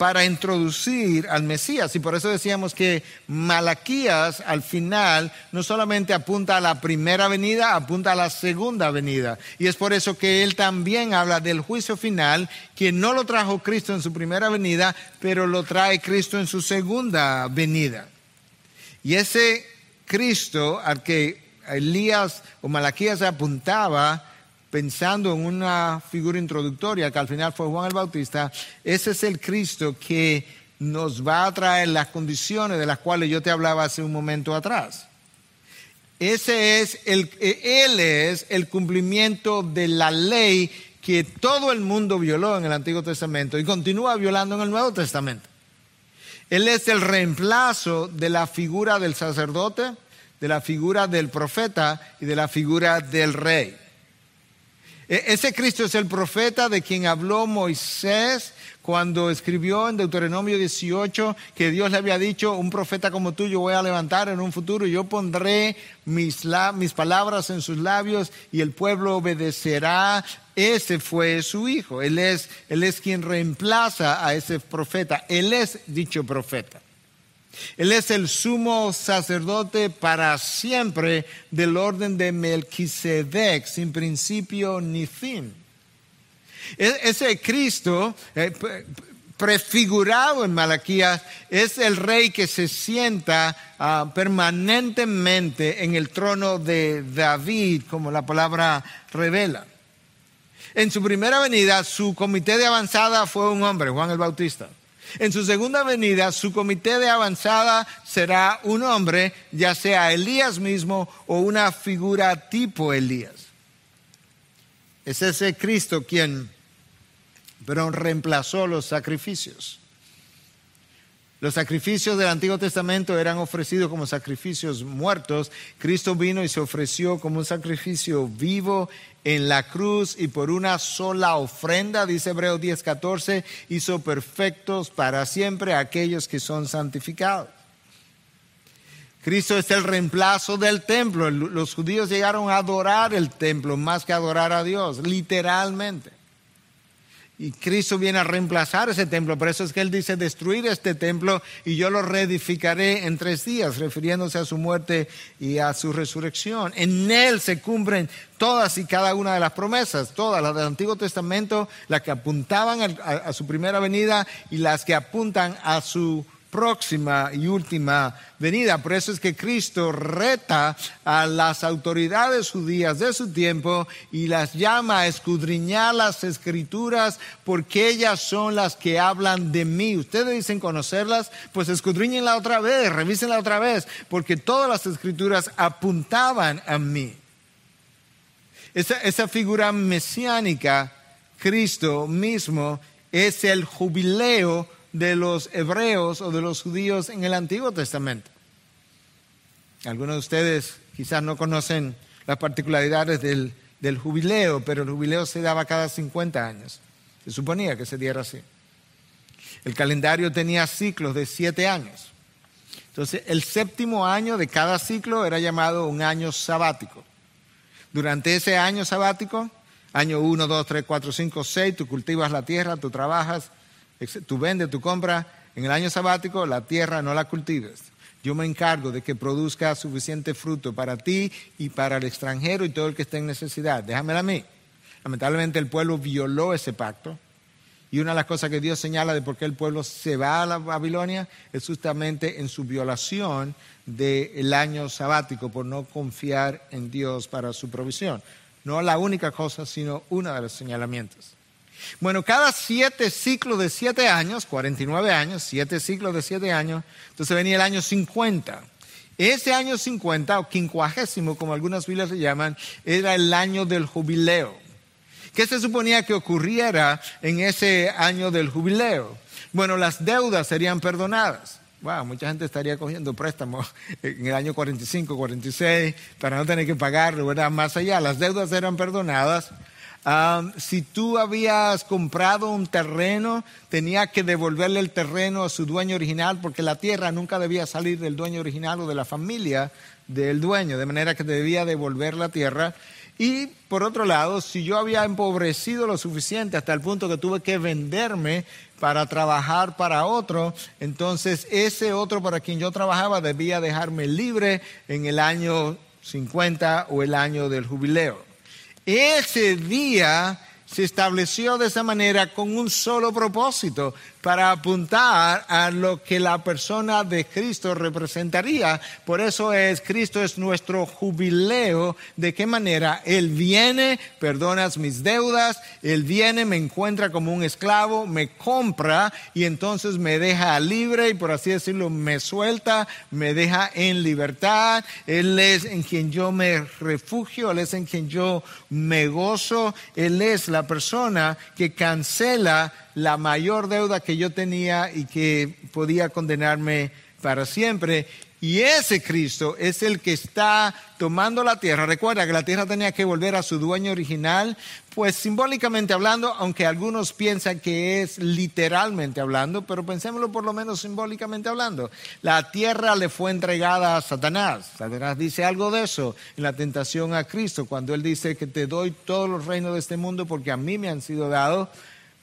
Speaker 2: para introducir al Mesías. Y por eso decíamos que Malaquías al final no solamente apunta a la primera venida, apunta a la segunda venida. Y es por eso que él también habla del juicio final, que no lo trajo Cristo en su primera venida, pero lo trae Cristo en su segunda venida. Y ese Cristo al que Elías o Malaquías apuntaba, pensando en una figura introductoria que al final fue Juan el Bautista, ese es el Cristo que nos va a traer las condiciones de las cuales yo te hablaba hace un momento atrás. Ese es el, él es el cumplimiento de la ley que todo el mundo violó en el Antiguo Testamento y continúa violando en el Nuevo Testamento. Él es el reemplazo de la figura del sacerdote, de la figura del profeta y de la figura del rey. E, ese Cristo es el profeta de quien habló Moisés cuando escribió en Deuteronomio 18 que Dios le había dicho, un profeta como tú yo voy a levantar en un futuro, yo pondré mis, mis palabras en sus labios y el pueblo obedecerá. Ese fue su hijo. Él es, él es quien reemplaza a ese profeta. Él es dicho profeta. Él es el sumo sacerdote para siempre del orden de Melquisedec, sin principio ni fin. E-, ese Cristo eh, prefigurado en Malaquías es el rey que se sienta ah, permanentemente en el trono de David, como la palabra revela. En su primera venida, su comité de avanzada fue un hombre, Juan el Bautista. En su segunda venida, su comité de avanzada será un hombre, ya sea Elías mismo o una figura tipo Elías. Es ese Cristo quien, pero reemplazó los sacrificios. Los sacrificios del Antiguo Testamento eran ofrecidos como sacrificios muertos. Cristo vino y se ofreció como un sacrificio vivo en la cruz y por una sola ofrenda, dice Hebreos 10:14, hizo perfectos para siempre aquellos que son santificados. Cristo es el reemplazo del templo. Los judíos llegaron a adorar el templo más que adorar a Dios, literalmente. Y Cristo viene a reemplazar ese templo. Por eso es que Él dice, destruir este templo y yo lo reedificaré en tres días, refiriéndose a su muerte y a su resurrección. En Él se cumplen todas y cada una de las promesas, todas las del Antiguo Testamento, las que apuntaban a, a su primera venida y las que apuntan a su próxima y última venida. Por eso es que Cristo reta a las autoridades judías de su tiempo y las llama a escudriñar las escrituras porque ellas son las que hablan de mí. Ustedes dicen conocerlas, pues escudriñenla otra vez, revísenla otra vez, porque todas las escrituras apuntaban a mí. Esa, esa figura mesiánica Cristo mismo es el jubileo de los hebreos o de los judíos en el Antiguo Testamento. Algunos de ustedes quizás no conocen las particularidades del, del jubileo, pero el jubileo se daba cada 50 años. Se suponía que se diera así. El calendario tenía ciclos de siete años. Entonces, el séptimo año de cada ciclo era llamado un año sabático. Durante ese año sabático, año 1, 2, 3, 4, 5, 6, tú cultivas la tierra, tú trabajas, tú vendes, tú compras. En el año sabático, la tierra no la cultives. Yo me encargo de que produzca suficiente fruto para ti y para el extranjero y todo el que esté en necesidad. Déjamela a mí. Lamentablemente el pueblo violó ese pacto. Y una de las cosas que Dios señala de por qué el pueblo se va a la Babilonia es justamente en su violación del año sabático por no confiar en Dios para su provisión. No la única cosa, sino uno de los señalamientos. Bueno, cada siete ciclos de siete años, 49 años, siete ciclos de siete años, entonces venía el año 50. Ese año 50, o quincuagésimo, como algunas Biblias le llaman, era el año del jubileo. ¿Qué se suponía que ocurriera en ese año del jubileo? Bueno, las deudas serían perdonadas. Wow, mucha gente estaría cogiendo préstamos en el año 45, 46 para no tener que pagarlo, ¿verdad? Más allá, las deudas eran perdonadas. Si tú habías comprado un terreno, tenía que devolverle el terreno a su dueño original porque la tierra nunca debía salir del dueño original o de la familia del dueño, de manera que debía devolver la tierra. Y por otro lado, si yo había empobrecido lo suficiente hasta el punto que tuve que venderme para trabajar para otro, entonces ese otro para quien yo trabajaba debía dejarme libre en el año 50 o el año del jubileo. Ese día se estableció de esa manera con un solo propósito, para apuntar a lo que la persona de Cristo representaría. Por eso es, Cristo es nuestro jubileo. ¿De qué manera? Él viene, perdonas mis deudas, Él viene, me encuentra como un esclavo, me compra y entonces me deja libre y por así decirlo, me suelta, me deja en libertad. Él es en quien yo me refugio, Él es en quien yo me gozo, Él es la persona que cancela la mayor deuda que yo tenía y que podía condenarme para siempre. Y ese Cristo es el que está tomando la tierra. Recuerda que la tierra tenía que volver a su dueño original, pues simbólicamente hablando, aunque algunos piensan que es literalmente hablando, pero pensémoslo por lo menos simbólicamente hablando. La tierra le fue entregada a Satanás. Satanás dice algo de eso en la tentación a Cristo, cuando él dice que te doy todos los reinos de este mundo porque a mí me han sido dados.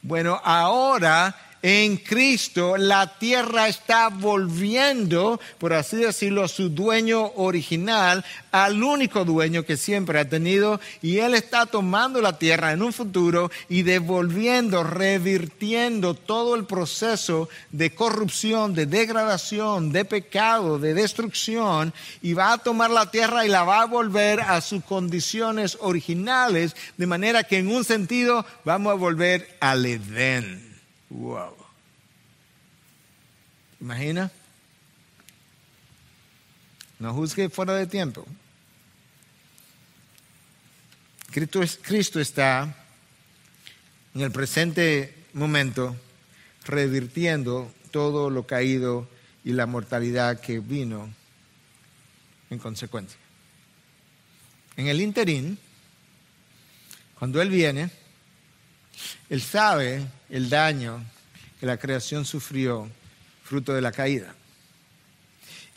Speaker 2: Bueno, ahora en Cristo la tierra está volviendo, por así decirlo, a su dueño original, al único dueño que siempre ha tenido, y Él está tomando la tierra en un futuro y devolviendo, revirtiendo todo el proceso de corrupción, de degradación, de pecado, de destrucción, y va a tomar la tierra y la va a volver a sus condiciones originales, de manera que en un sentido vamos a volver al Edén. Wow. ¿Imagina? No juzgue fuera de tiempo. Cristo, Cristo está en el presente momento revirtiendo todo lo caído y la mortalidad que vino en consecuencia. En el interín, cuando Él viene, Él sabe el daño que la creación sufrió fruto de la caída.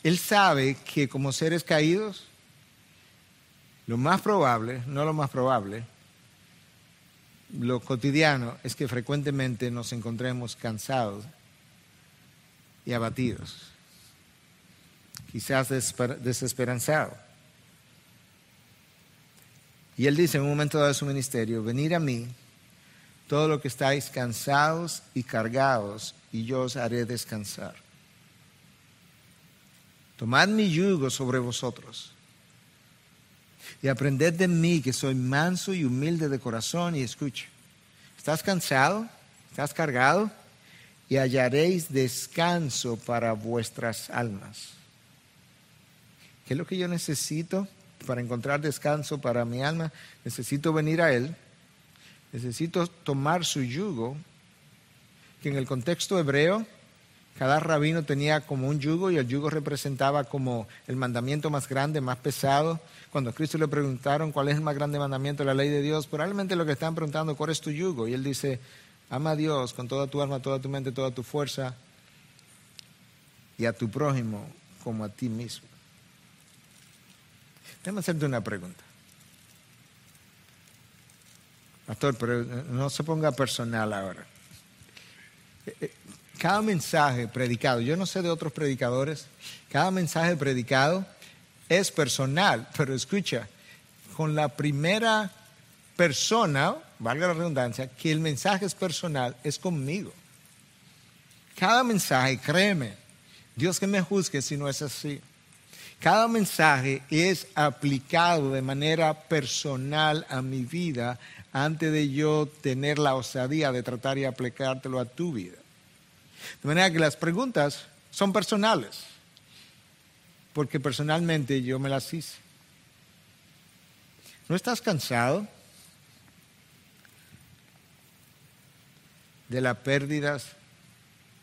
Speaker 2: Él sabe que como seres caídos, lo más probable, no lo más probable, lo cotidiano es que frecuentemente nos encontremos cansados y abatidos, quizás desesperanzados. Y él dice en un momento dado de su ministerio, venir a mí todo lo que estáis cansados y cargados, y yo os haré descansar. Tomad mi yugo sobre vosotros y aprended de mí que soy manso y humilde de corazón y escucha. ¿Estás cansado? ¿Estás cargado? Y hallaréis descanso para vuestras almas. ¿Qué es lo que yo necesito para encontrar descanso para mi alma? Necesito venir a Él necesito tomar su yugo, que en el contexto hebreo cada rabino tenía como un yugo y el yugo representaba como el mandamiento más grande, más pesado. Cuando a Cristo le preguntaron cuál es el más grande mandamiento de la ley de Dios, probablemente lo que estaban preguntando, ¿cuál es tu yugo? Y él dice, ama a Dios con toda tu alma, toda tu mente, toda tu fuerza y a tu prójimo como a ti mismo. Déjame hacerte una pregunta. Pastor, pero no se ponga personal ahora. Eh, eh, cada mensaje predicado, yo no sé de otros predicadores, cada mensaje predicado es personal, pero escucha, con la primera persona, valga la redundancia, que el mensaje es personal, es conmigo. Cada mensaje, créeme, Dios que me juzgue si no es así. Cada mensaje es aplicado de manera personal a mi vida antes de yo tener la osadía de tratar y aplicártelo a tu vida. De manera que las preguntas son personales, porque personalmente yo me las hice. ¿No estás cansado de las pérdidas,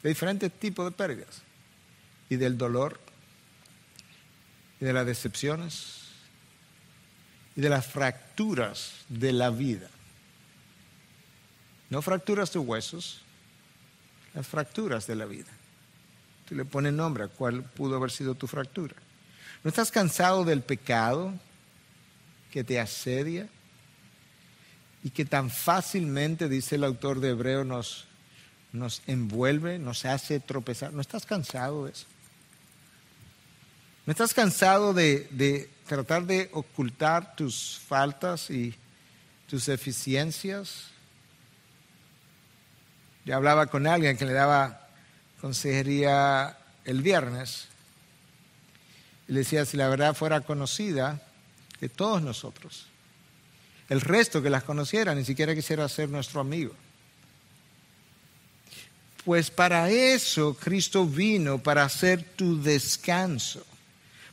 Speaker 2: de diferentes tipos de pérdidas, y del dolor, y de las decepciones, y de las fracturas de la vida? No fracturas de huesos, las fracturas de la vida. Tú le pones nombre a cuál pudo haber sido tu fractura. ¿No estás cansado del pecado que te asedia y que tan fácilmente, dice el autor de Hebreo, nos, nos envuelve, nos hace tropezar? ¿No estás cansado de eso? ¿No estás cansado de, de tratar de ocultar tus faltas y tus deficiencias? Yo hablaba con alguien que le daba consejería el viernes y le decía, si la verdad fuera conocida de todos nosotros, el resto que las conociera ni siquiera quisiera ser nuestro amigo. Pues para eso Cristo vino, para hacer tu descanso.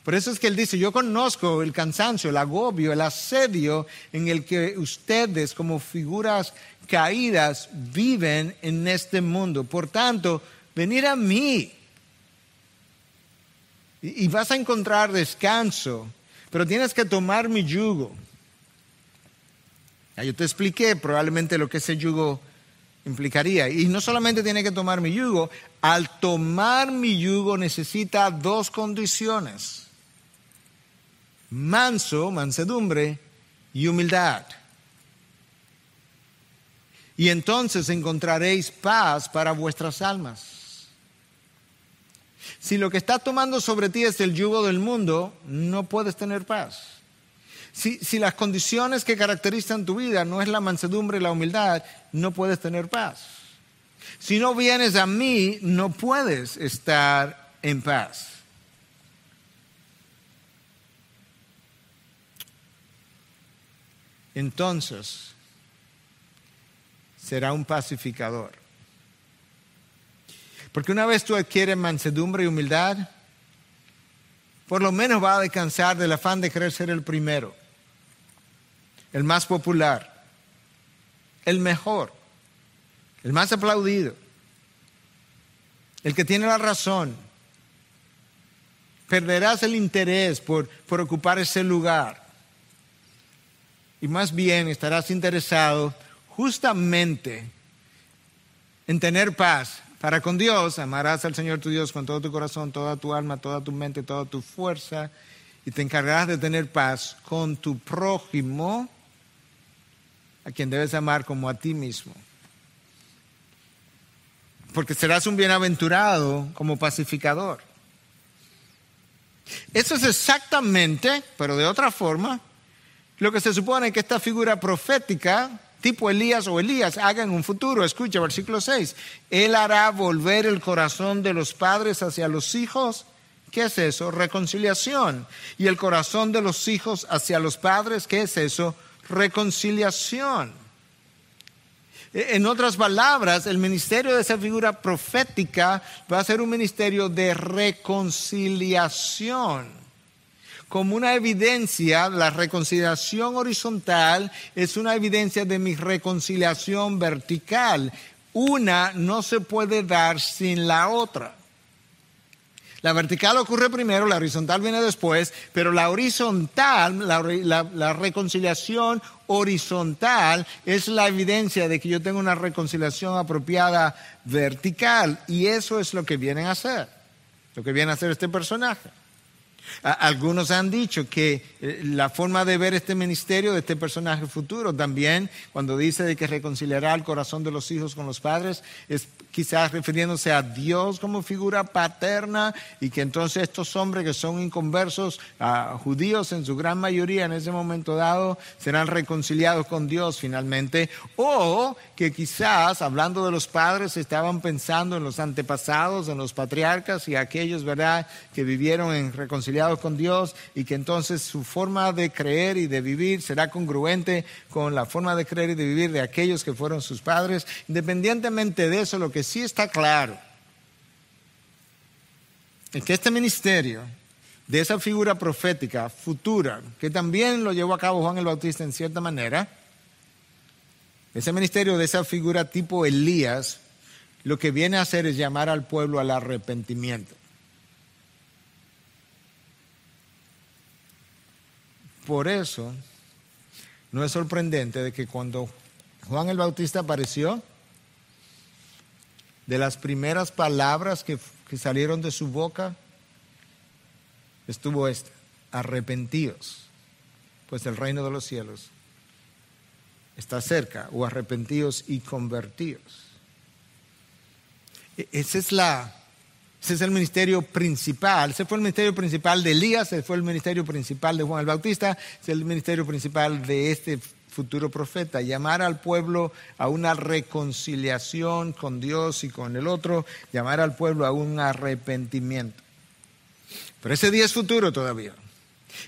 Speaker 2: Por eso es que Él dice, yo conozco el cansancio, el agobio, el asedio en el que ustedes como figuras caídas viven en este mundo. Por tanto, venir a mí y vas a encontrar descanso, pero tienes que tomar mi yugo. Ya yo te expliqué probablemente lo que ese yugo implicaría. Y no solamente tiene que tomar mi yugo, al tomar mi yugo necesita dos condiciones manso, mansedumbre y humildad. Y entonces encontraréis paz para vuestras almas. Si lo que está tomando sobre ti es el yugo del mundo, no puedes tener paz. Si, si, las condiciones que caracterizan tu vida no es la mansedumbre y la humildad, no puedes tener paz. Si no vienes a mí, no puedes estar en paz. Entonces será un pacificador. Porque una vez tú adquieres mansedumbre y humildad, por lo menos va a descansar del afán de querer ser el primero, el más popular, el mejor, el más aplaudido, el que tiene la razón. Perderás el interés por, por ocupar ese lugar y más bien estarás interesado justamente en tener paz para con Dios. Amarás al Señor tu Dios con todo tu corazón, toda tu alma, toda tu mente, toda tu fuerza y te encargarás de tener paz con tu prójimo, a quien debes amar como a ti mismo. Porque serás un bienaventurado como pacificador. Eso es exactamente, pero de otra forma, lo que se supone que esta figura profética, tipo Elías o Elías, haga en un futuro. Escucha, versículo 6. Él hará volver el corazón de los padres hacia los hijos. ¿Qué es eso? Reconciliación. Y el corazón de los hijos hacia los padres, ¿qué es eso? Reconciliación. E, en otras palabras, el ministerio de esa figura profética va a ser un ministerio de reconciliación como una evidencia, la reconciliación horizontal es una evidencia de mi reconciliación vertical. Una no se puede dar sin la otra. La vertical ocurre primero, la horizontal viene después, pero la horizontal, la, reconciliación horizontal es la evidencia de que yo tengo una reconciliación apropiada vertical y eso es lo que vienen a hacer, lo que viene a hacer este personaje. Algunos han dicho que eh, la forma de ver este ministerio de este personaje futuro también, cuando dice de que reconciliará el corazón de los hijos con los padres, es quizás refiriéndose a Dios como figura paterna y que entonces estos hombres que son inconversos, judíos en su gran mayoría en ese momento dado, serán reconciliados con Dios finalmente, o que quizás, hablando de los padres, estaban pensando en los antepasados, en los patriarcas y aquellos, ¿verdad?, que vivieron en reconciliados con Dios y que entonces su forma de creer y de vivir será congruente con la forma de creer y de vivir de aquellos que fueron sus padres. Independientemente de eso, lo que sí está claro es que este ministerio de esa figura profética futura, que también lo llevó a cabo Juan el Bautista en cierta manera, ese ministerio de esa figura tipo Elías, lo que viene a hacer es llamar al pueblo al arrepentimiento. Por eso, no es sorprendente de que cuando Juan el Bautista apareció, de las primeras palabras que, salieron de su boca, estuvo esta, arrepentíos, pues el reino de los cielos está cerca, o arrepentíos y convertíos. E, ese es la, ese es el ministerio principal. Ese fue el ministerio principal de Elías, ese fue el ministerio principal de Juan el Bautista, ese es el ministerio principal de este futuro profeta, llamar al pueblo a una reconciliación con Dios y con el otro, llamar al pueblo a un arrepentimiento. Pero ese día es futuro todavía.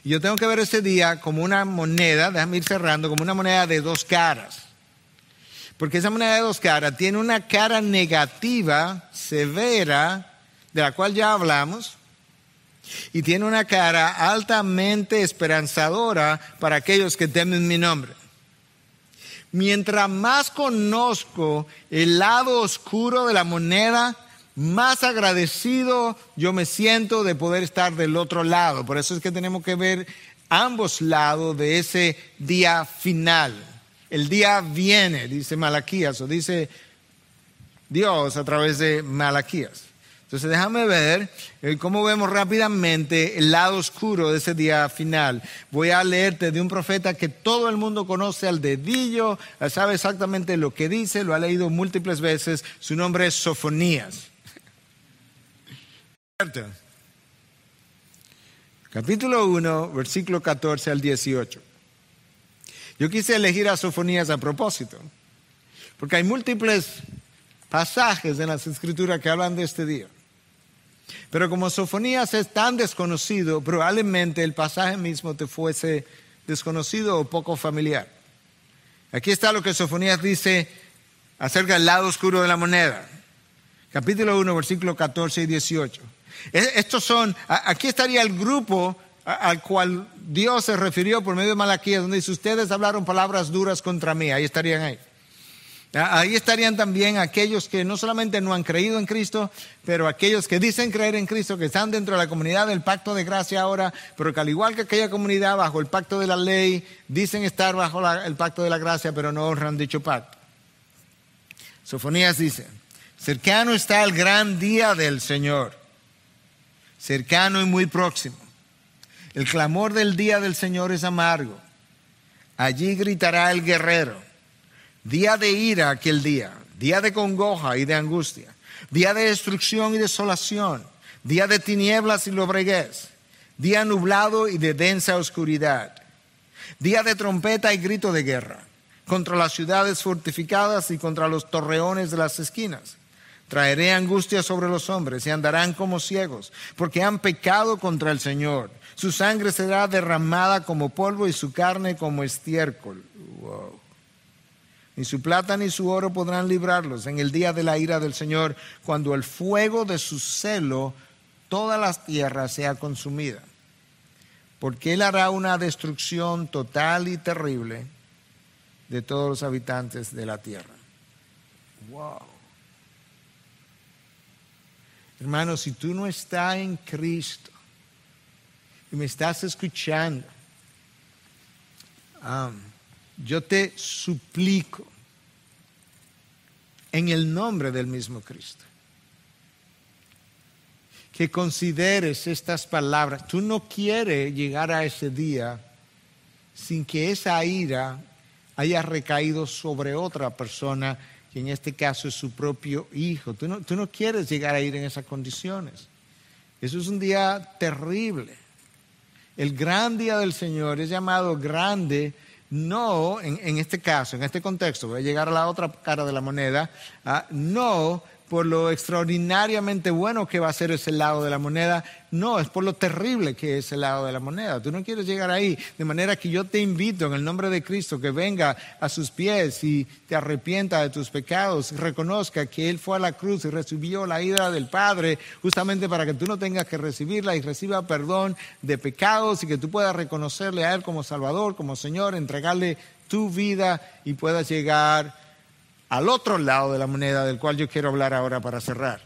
Speaker 2: Y yo tengo que ver ese día como una moneda, déjame ir cerrando, como una moneda de dos caras. Porque esa moneda de dos caras tiene una cara negativa, severa, de la cual ya hablamos, y tiene una cara altamente esperanzadora para aquellos que temen mi nombre. Mientras más conozco el lado oscuro de la moneda, más agradecido yo me siento de poder estar del otro lado. Por eso es que tenemos que ver ambos lados de ese día final. El día viene, dice Malaquías, o dice Dios a través de Malaquías. Entonces déjame ver eh, cómo vemos rápidamente el lado oscuro de ese día final. Voy a leerte de un profeta que todo el mundo conoce al dedillo, sabe exactamente lo que dice, lo ha leído múltiples veces. Su nombre es Sofonías. Capítulo 1, versículo 14 al 18. Yo quise elegir a Sofonías a propósito, porque hay múltiples pasajes en las escrituras que hablan de este día. Pero como Sofonías es tan desconocido, probablemente el pasaje mismo te fuese desconocido o poco familiar. Aquí está lo que Sofonías dice acerca del lado oscuro de la moneda. Capítulo 1, versículo 14 y 18. E, estos son, aquí estaría el grupo al cual Dios se refirió por medio de Malaquías, donde dice, ustedes hablaron palabras duras contra mí, ahí estarían ahí. Ah, ahí estarían también aquellos que no solamente no han creído en Cristo, pero aquellos que dicen creer en Cristo, que están dentro de la comunidad del pacto de gracia ahora, pero que al igual que aquella comunidad bajo el pacto de la ley, dicen estar bajo el pacto de la gracia, pero no honran dicho pacto. Sofonías dice, cercano está el gran día del Señor, cercano y muy próximo. El clamor del día del Señor es amargo. Allí gritará el guerrero Día de ira aquel día, día de congoja y de angustia, día de destrucción y desolación, día de tinieblas y lobreguez, día nublado y de densa oscuridad, día de trompeta y grito de guerra, contra las ciudades fortificadas y contra los torreones de las esquinas. Traeré angustia sobre los hombres y andarán como ciegos, porque han pecado contra el Señor. Su sangre será derramada como polvo y su carne como estiércol. Ni su plata ni su oro podrán librarlos en el día de la ira del Señor, cuando el fuego de su celo toda la tierra sea consumida. porque Él hará una destrucción total y terrible de todos los habitantes de la tierra. Wow. Hermano, si tú no estás en Cristo y me estás escuchando, yo te suplico en el nombre del mismo Cristo que consideres estas palabras. Tú no quieres llegar a ese día sin que esa ira haya recaído sobre otra persona, que en este caso es su propio hijo. Tú no, tú no quieres llegar a ir en esas condiciones. Eso es un día terrible. El gran día del Señor es llamado grande no, en, este caso, en este contexto, voy a llegar a la otra cara de la moneda, ah, no por lo extraordinariamente bueno que va a ser ese lado de la moneda, no, es por lo terrible que es el lado de la moneda. Tú no quieres llegar ahí, de manera que yo te invito en el nombre de Cristo que venga a sus pies y te arrepienta de tus pecados, y reconozca que Él fue a la cruz y recibió la ira del Padre, justamente para que tú no tengas que recibirla y reciba perdón de pecados y que tú puedas reconocerle a Él como Salvador, como Señor, entregarle tu vida y puedas llegar al otro lado de la moneda del cual yo quiero hablar ahora para cerrar.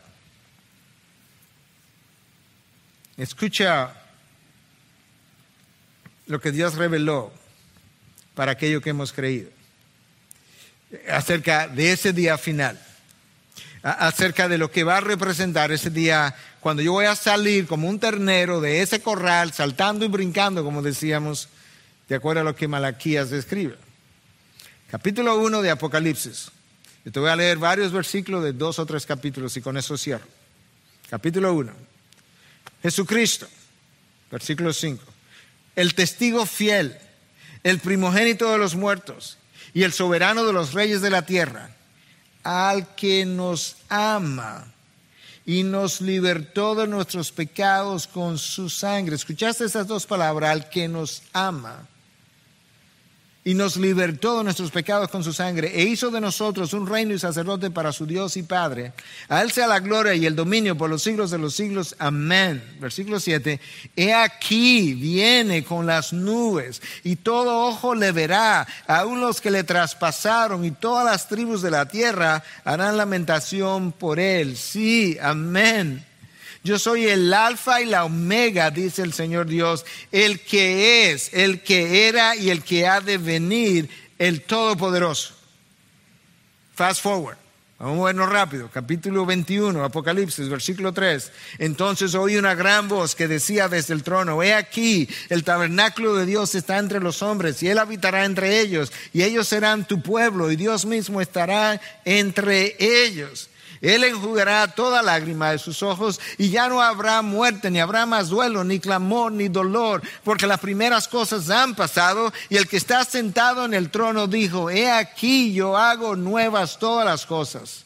Speaker 2: Escucha lo que Dios reveló para aquello que hemos creído acerca de ese día final, acerca de lo que va a representar ese día cuando yo voy a salir como un ternero de ese corral, saltando y brincando, como decíamos, de acuerdo a lo que Malaquías describe. Capítulo 1 de Apocalipsis. Yo te voy a leer varios versículos de dos o tres capítulos y con eso cierro. Capítulo 1. Jesucristo, versículo 5. El testigo fiel, el primogénito de los muertos y el soberano de los reyes de la tierra, al que nos ama y nos libertó de nuestros pecados con su sangre. ¿Escuchaste esas dos palabras? Al que nos ama y nos libertó de nuestros pecados con su sangre e hizo de nosotros un reino y sacerdote para su Dios y Padre. A Él sea la gloria y el dominio por los siglos de los siglos. Amén. Versículo 7. He aquí viene con las nubes y todo ojo le verá, aun los que le traspasaron y todas las tribus de la tierra harán lamentación por Él. Sí, amén. Yo soy el alfa y la omega, dice el Señor Dios, el que es, el que era y el que ha de venir, el Todopoderoso. Fast forward. Vamos a vernos rápido. Capítulo 21, Apocalipsis, versículo 3. Entonces oí una gran voz que decía desde el trono, he aquí, el tabernáculo de Dios está entre los hombres y Él habitará entre ellos y ellos serán tu pueblo y Dios mismo estará entre ellos. Él enjugará toda lágrima de sus ojos y ya no habrá muerte, ni habrá más duelo, ni clamor, ni dolor, porque las primeras cosas han pasado y el que está sentado en el trono dijo, he aquí yo hago nuevas todas las cosas.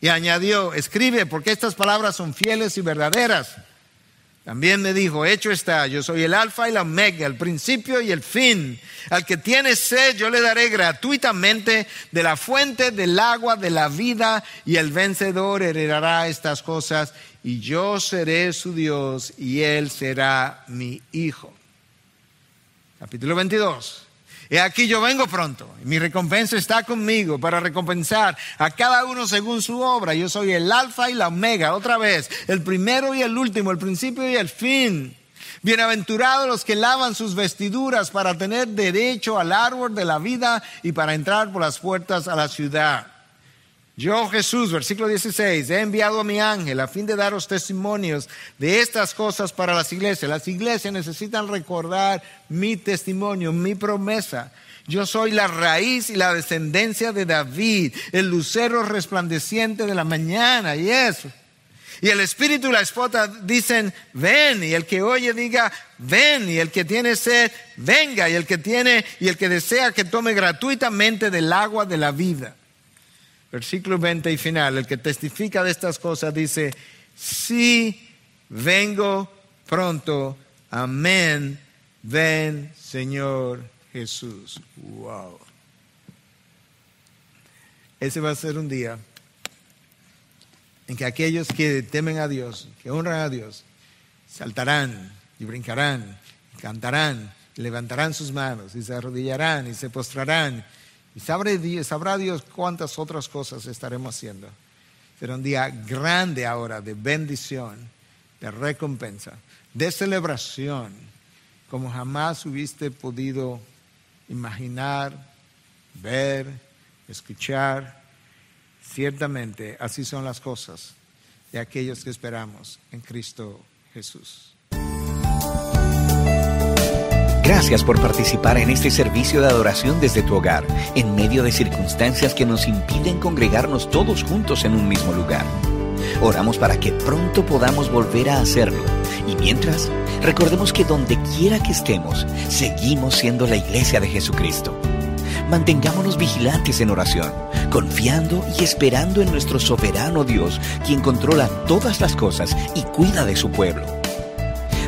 Speaker 2: Y añadió, escribe porque estas palabras son fieles y verdaderas. También me dijo, hecho está, yo soy el alfa y la omega, el principio y el fin. Al que tiene sed yo le daré gratuitamente de la fuente del agua de la vida y el vencedor heredará estas cosas y yo seré su Dios y él será mi hijo. Capítulo 22. He aquí yo vengo pronto, mi recompensa está conmigo para recompensar a cada uno según su obra. Yo soy el alfa y la omega, otra vez, el primero y el último, el principio y el fin. Bienaventurados los que lavan sus vestiduras para tener derecho al árbol de la vida y para entrar por las puertas a la ciudad. Yo Jesús, versículo 16, he enviado a mi ángel a fin de daros testimonios de estas cosas para las iglesias. Las iglesias necesitan recordar mi testimonio, mi promesa. Yo soy la raíz y la descendencia de David, el lucero resplandeciente de la mañana. Y eso. Y el espíritu y la esposa dicen, ven. Y el que oye diga, ven. Y el que tiene sed, venga. Y el que tiene y el que desea que tome gratuitamente del agua de la vida. Versículo 20 y final, el que testifica de estas cosas dice, sí, vengo pronto, amén, ven Señor Jesús. Wow. Ese va a ser un día en que aquellos que temen a Dios, que honran a Dios, saltarán y brincarán, y cantarán, y levantarán sus manos, y se arrodillarán, y se postrarán, y sabrá Dios cuántas otras cosas estaremos haciendo. Será un día grande ahora de bendición, de recompensa, de celebración, como jamás hubiste podido imaginar, ver, escuchar. Ciertamente así son las cosas de aquellos que esperamos en Cristo Jesús.
Speaker 1: Gracias por participar en este servicio de adoración desde tu hogar, en medio de circunstancias que nos impiden congregarnos todos juntos en un mismo lugar. Oramos para que pronto podamos volver a hacerlo. Y mientras, recordemos que donde quiera que estemos, seguimos siendo la iglesia de Jesucristo. Mantengámonos vigilantes en oración, confiando y esperando en nuestro soberano Dios, quien controla todas las cosas y cuida de su pueblo.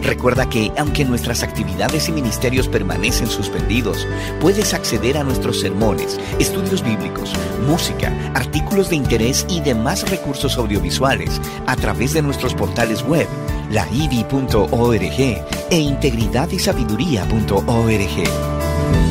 Speaker 1: Recuerda que, aunque nuestras actividades y ministerios permanecen suspendidos, puedes acceder a nuestros sermones, estudios bíblicos, música, artículos de interés y demás recursos audiovisuales a través de nuestros portales web, laivi.org e integridadysabiduría.org.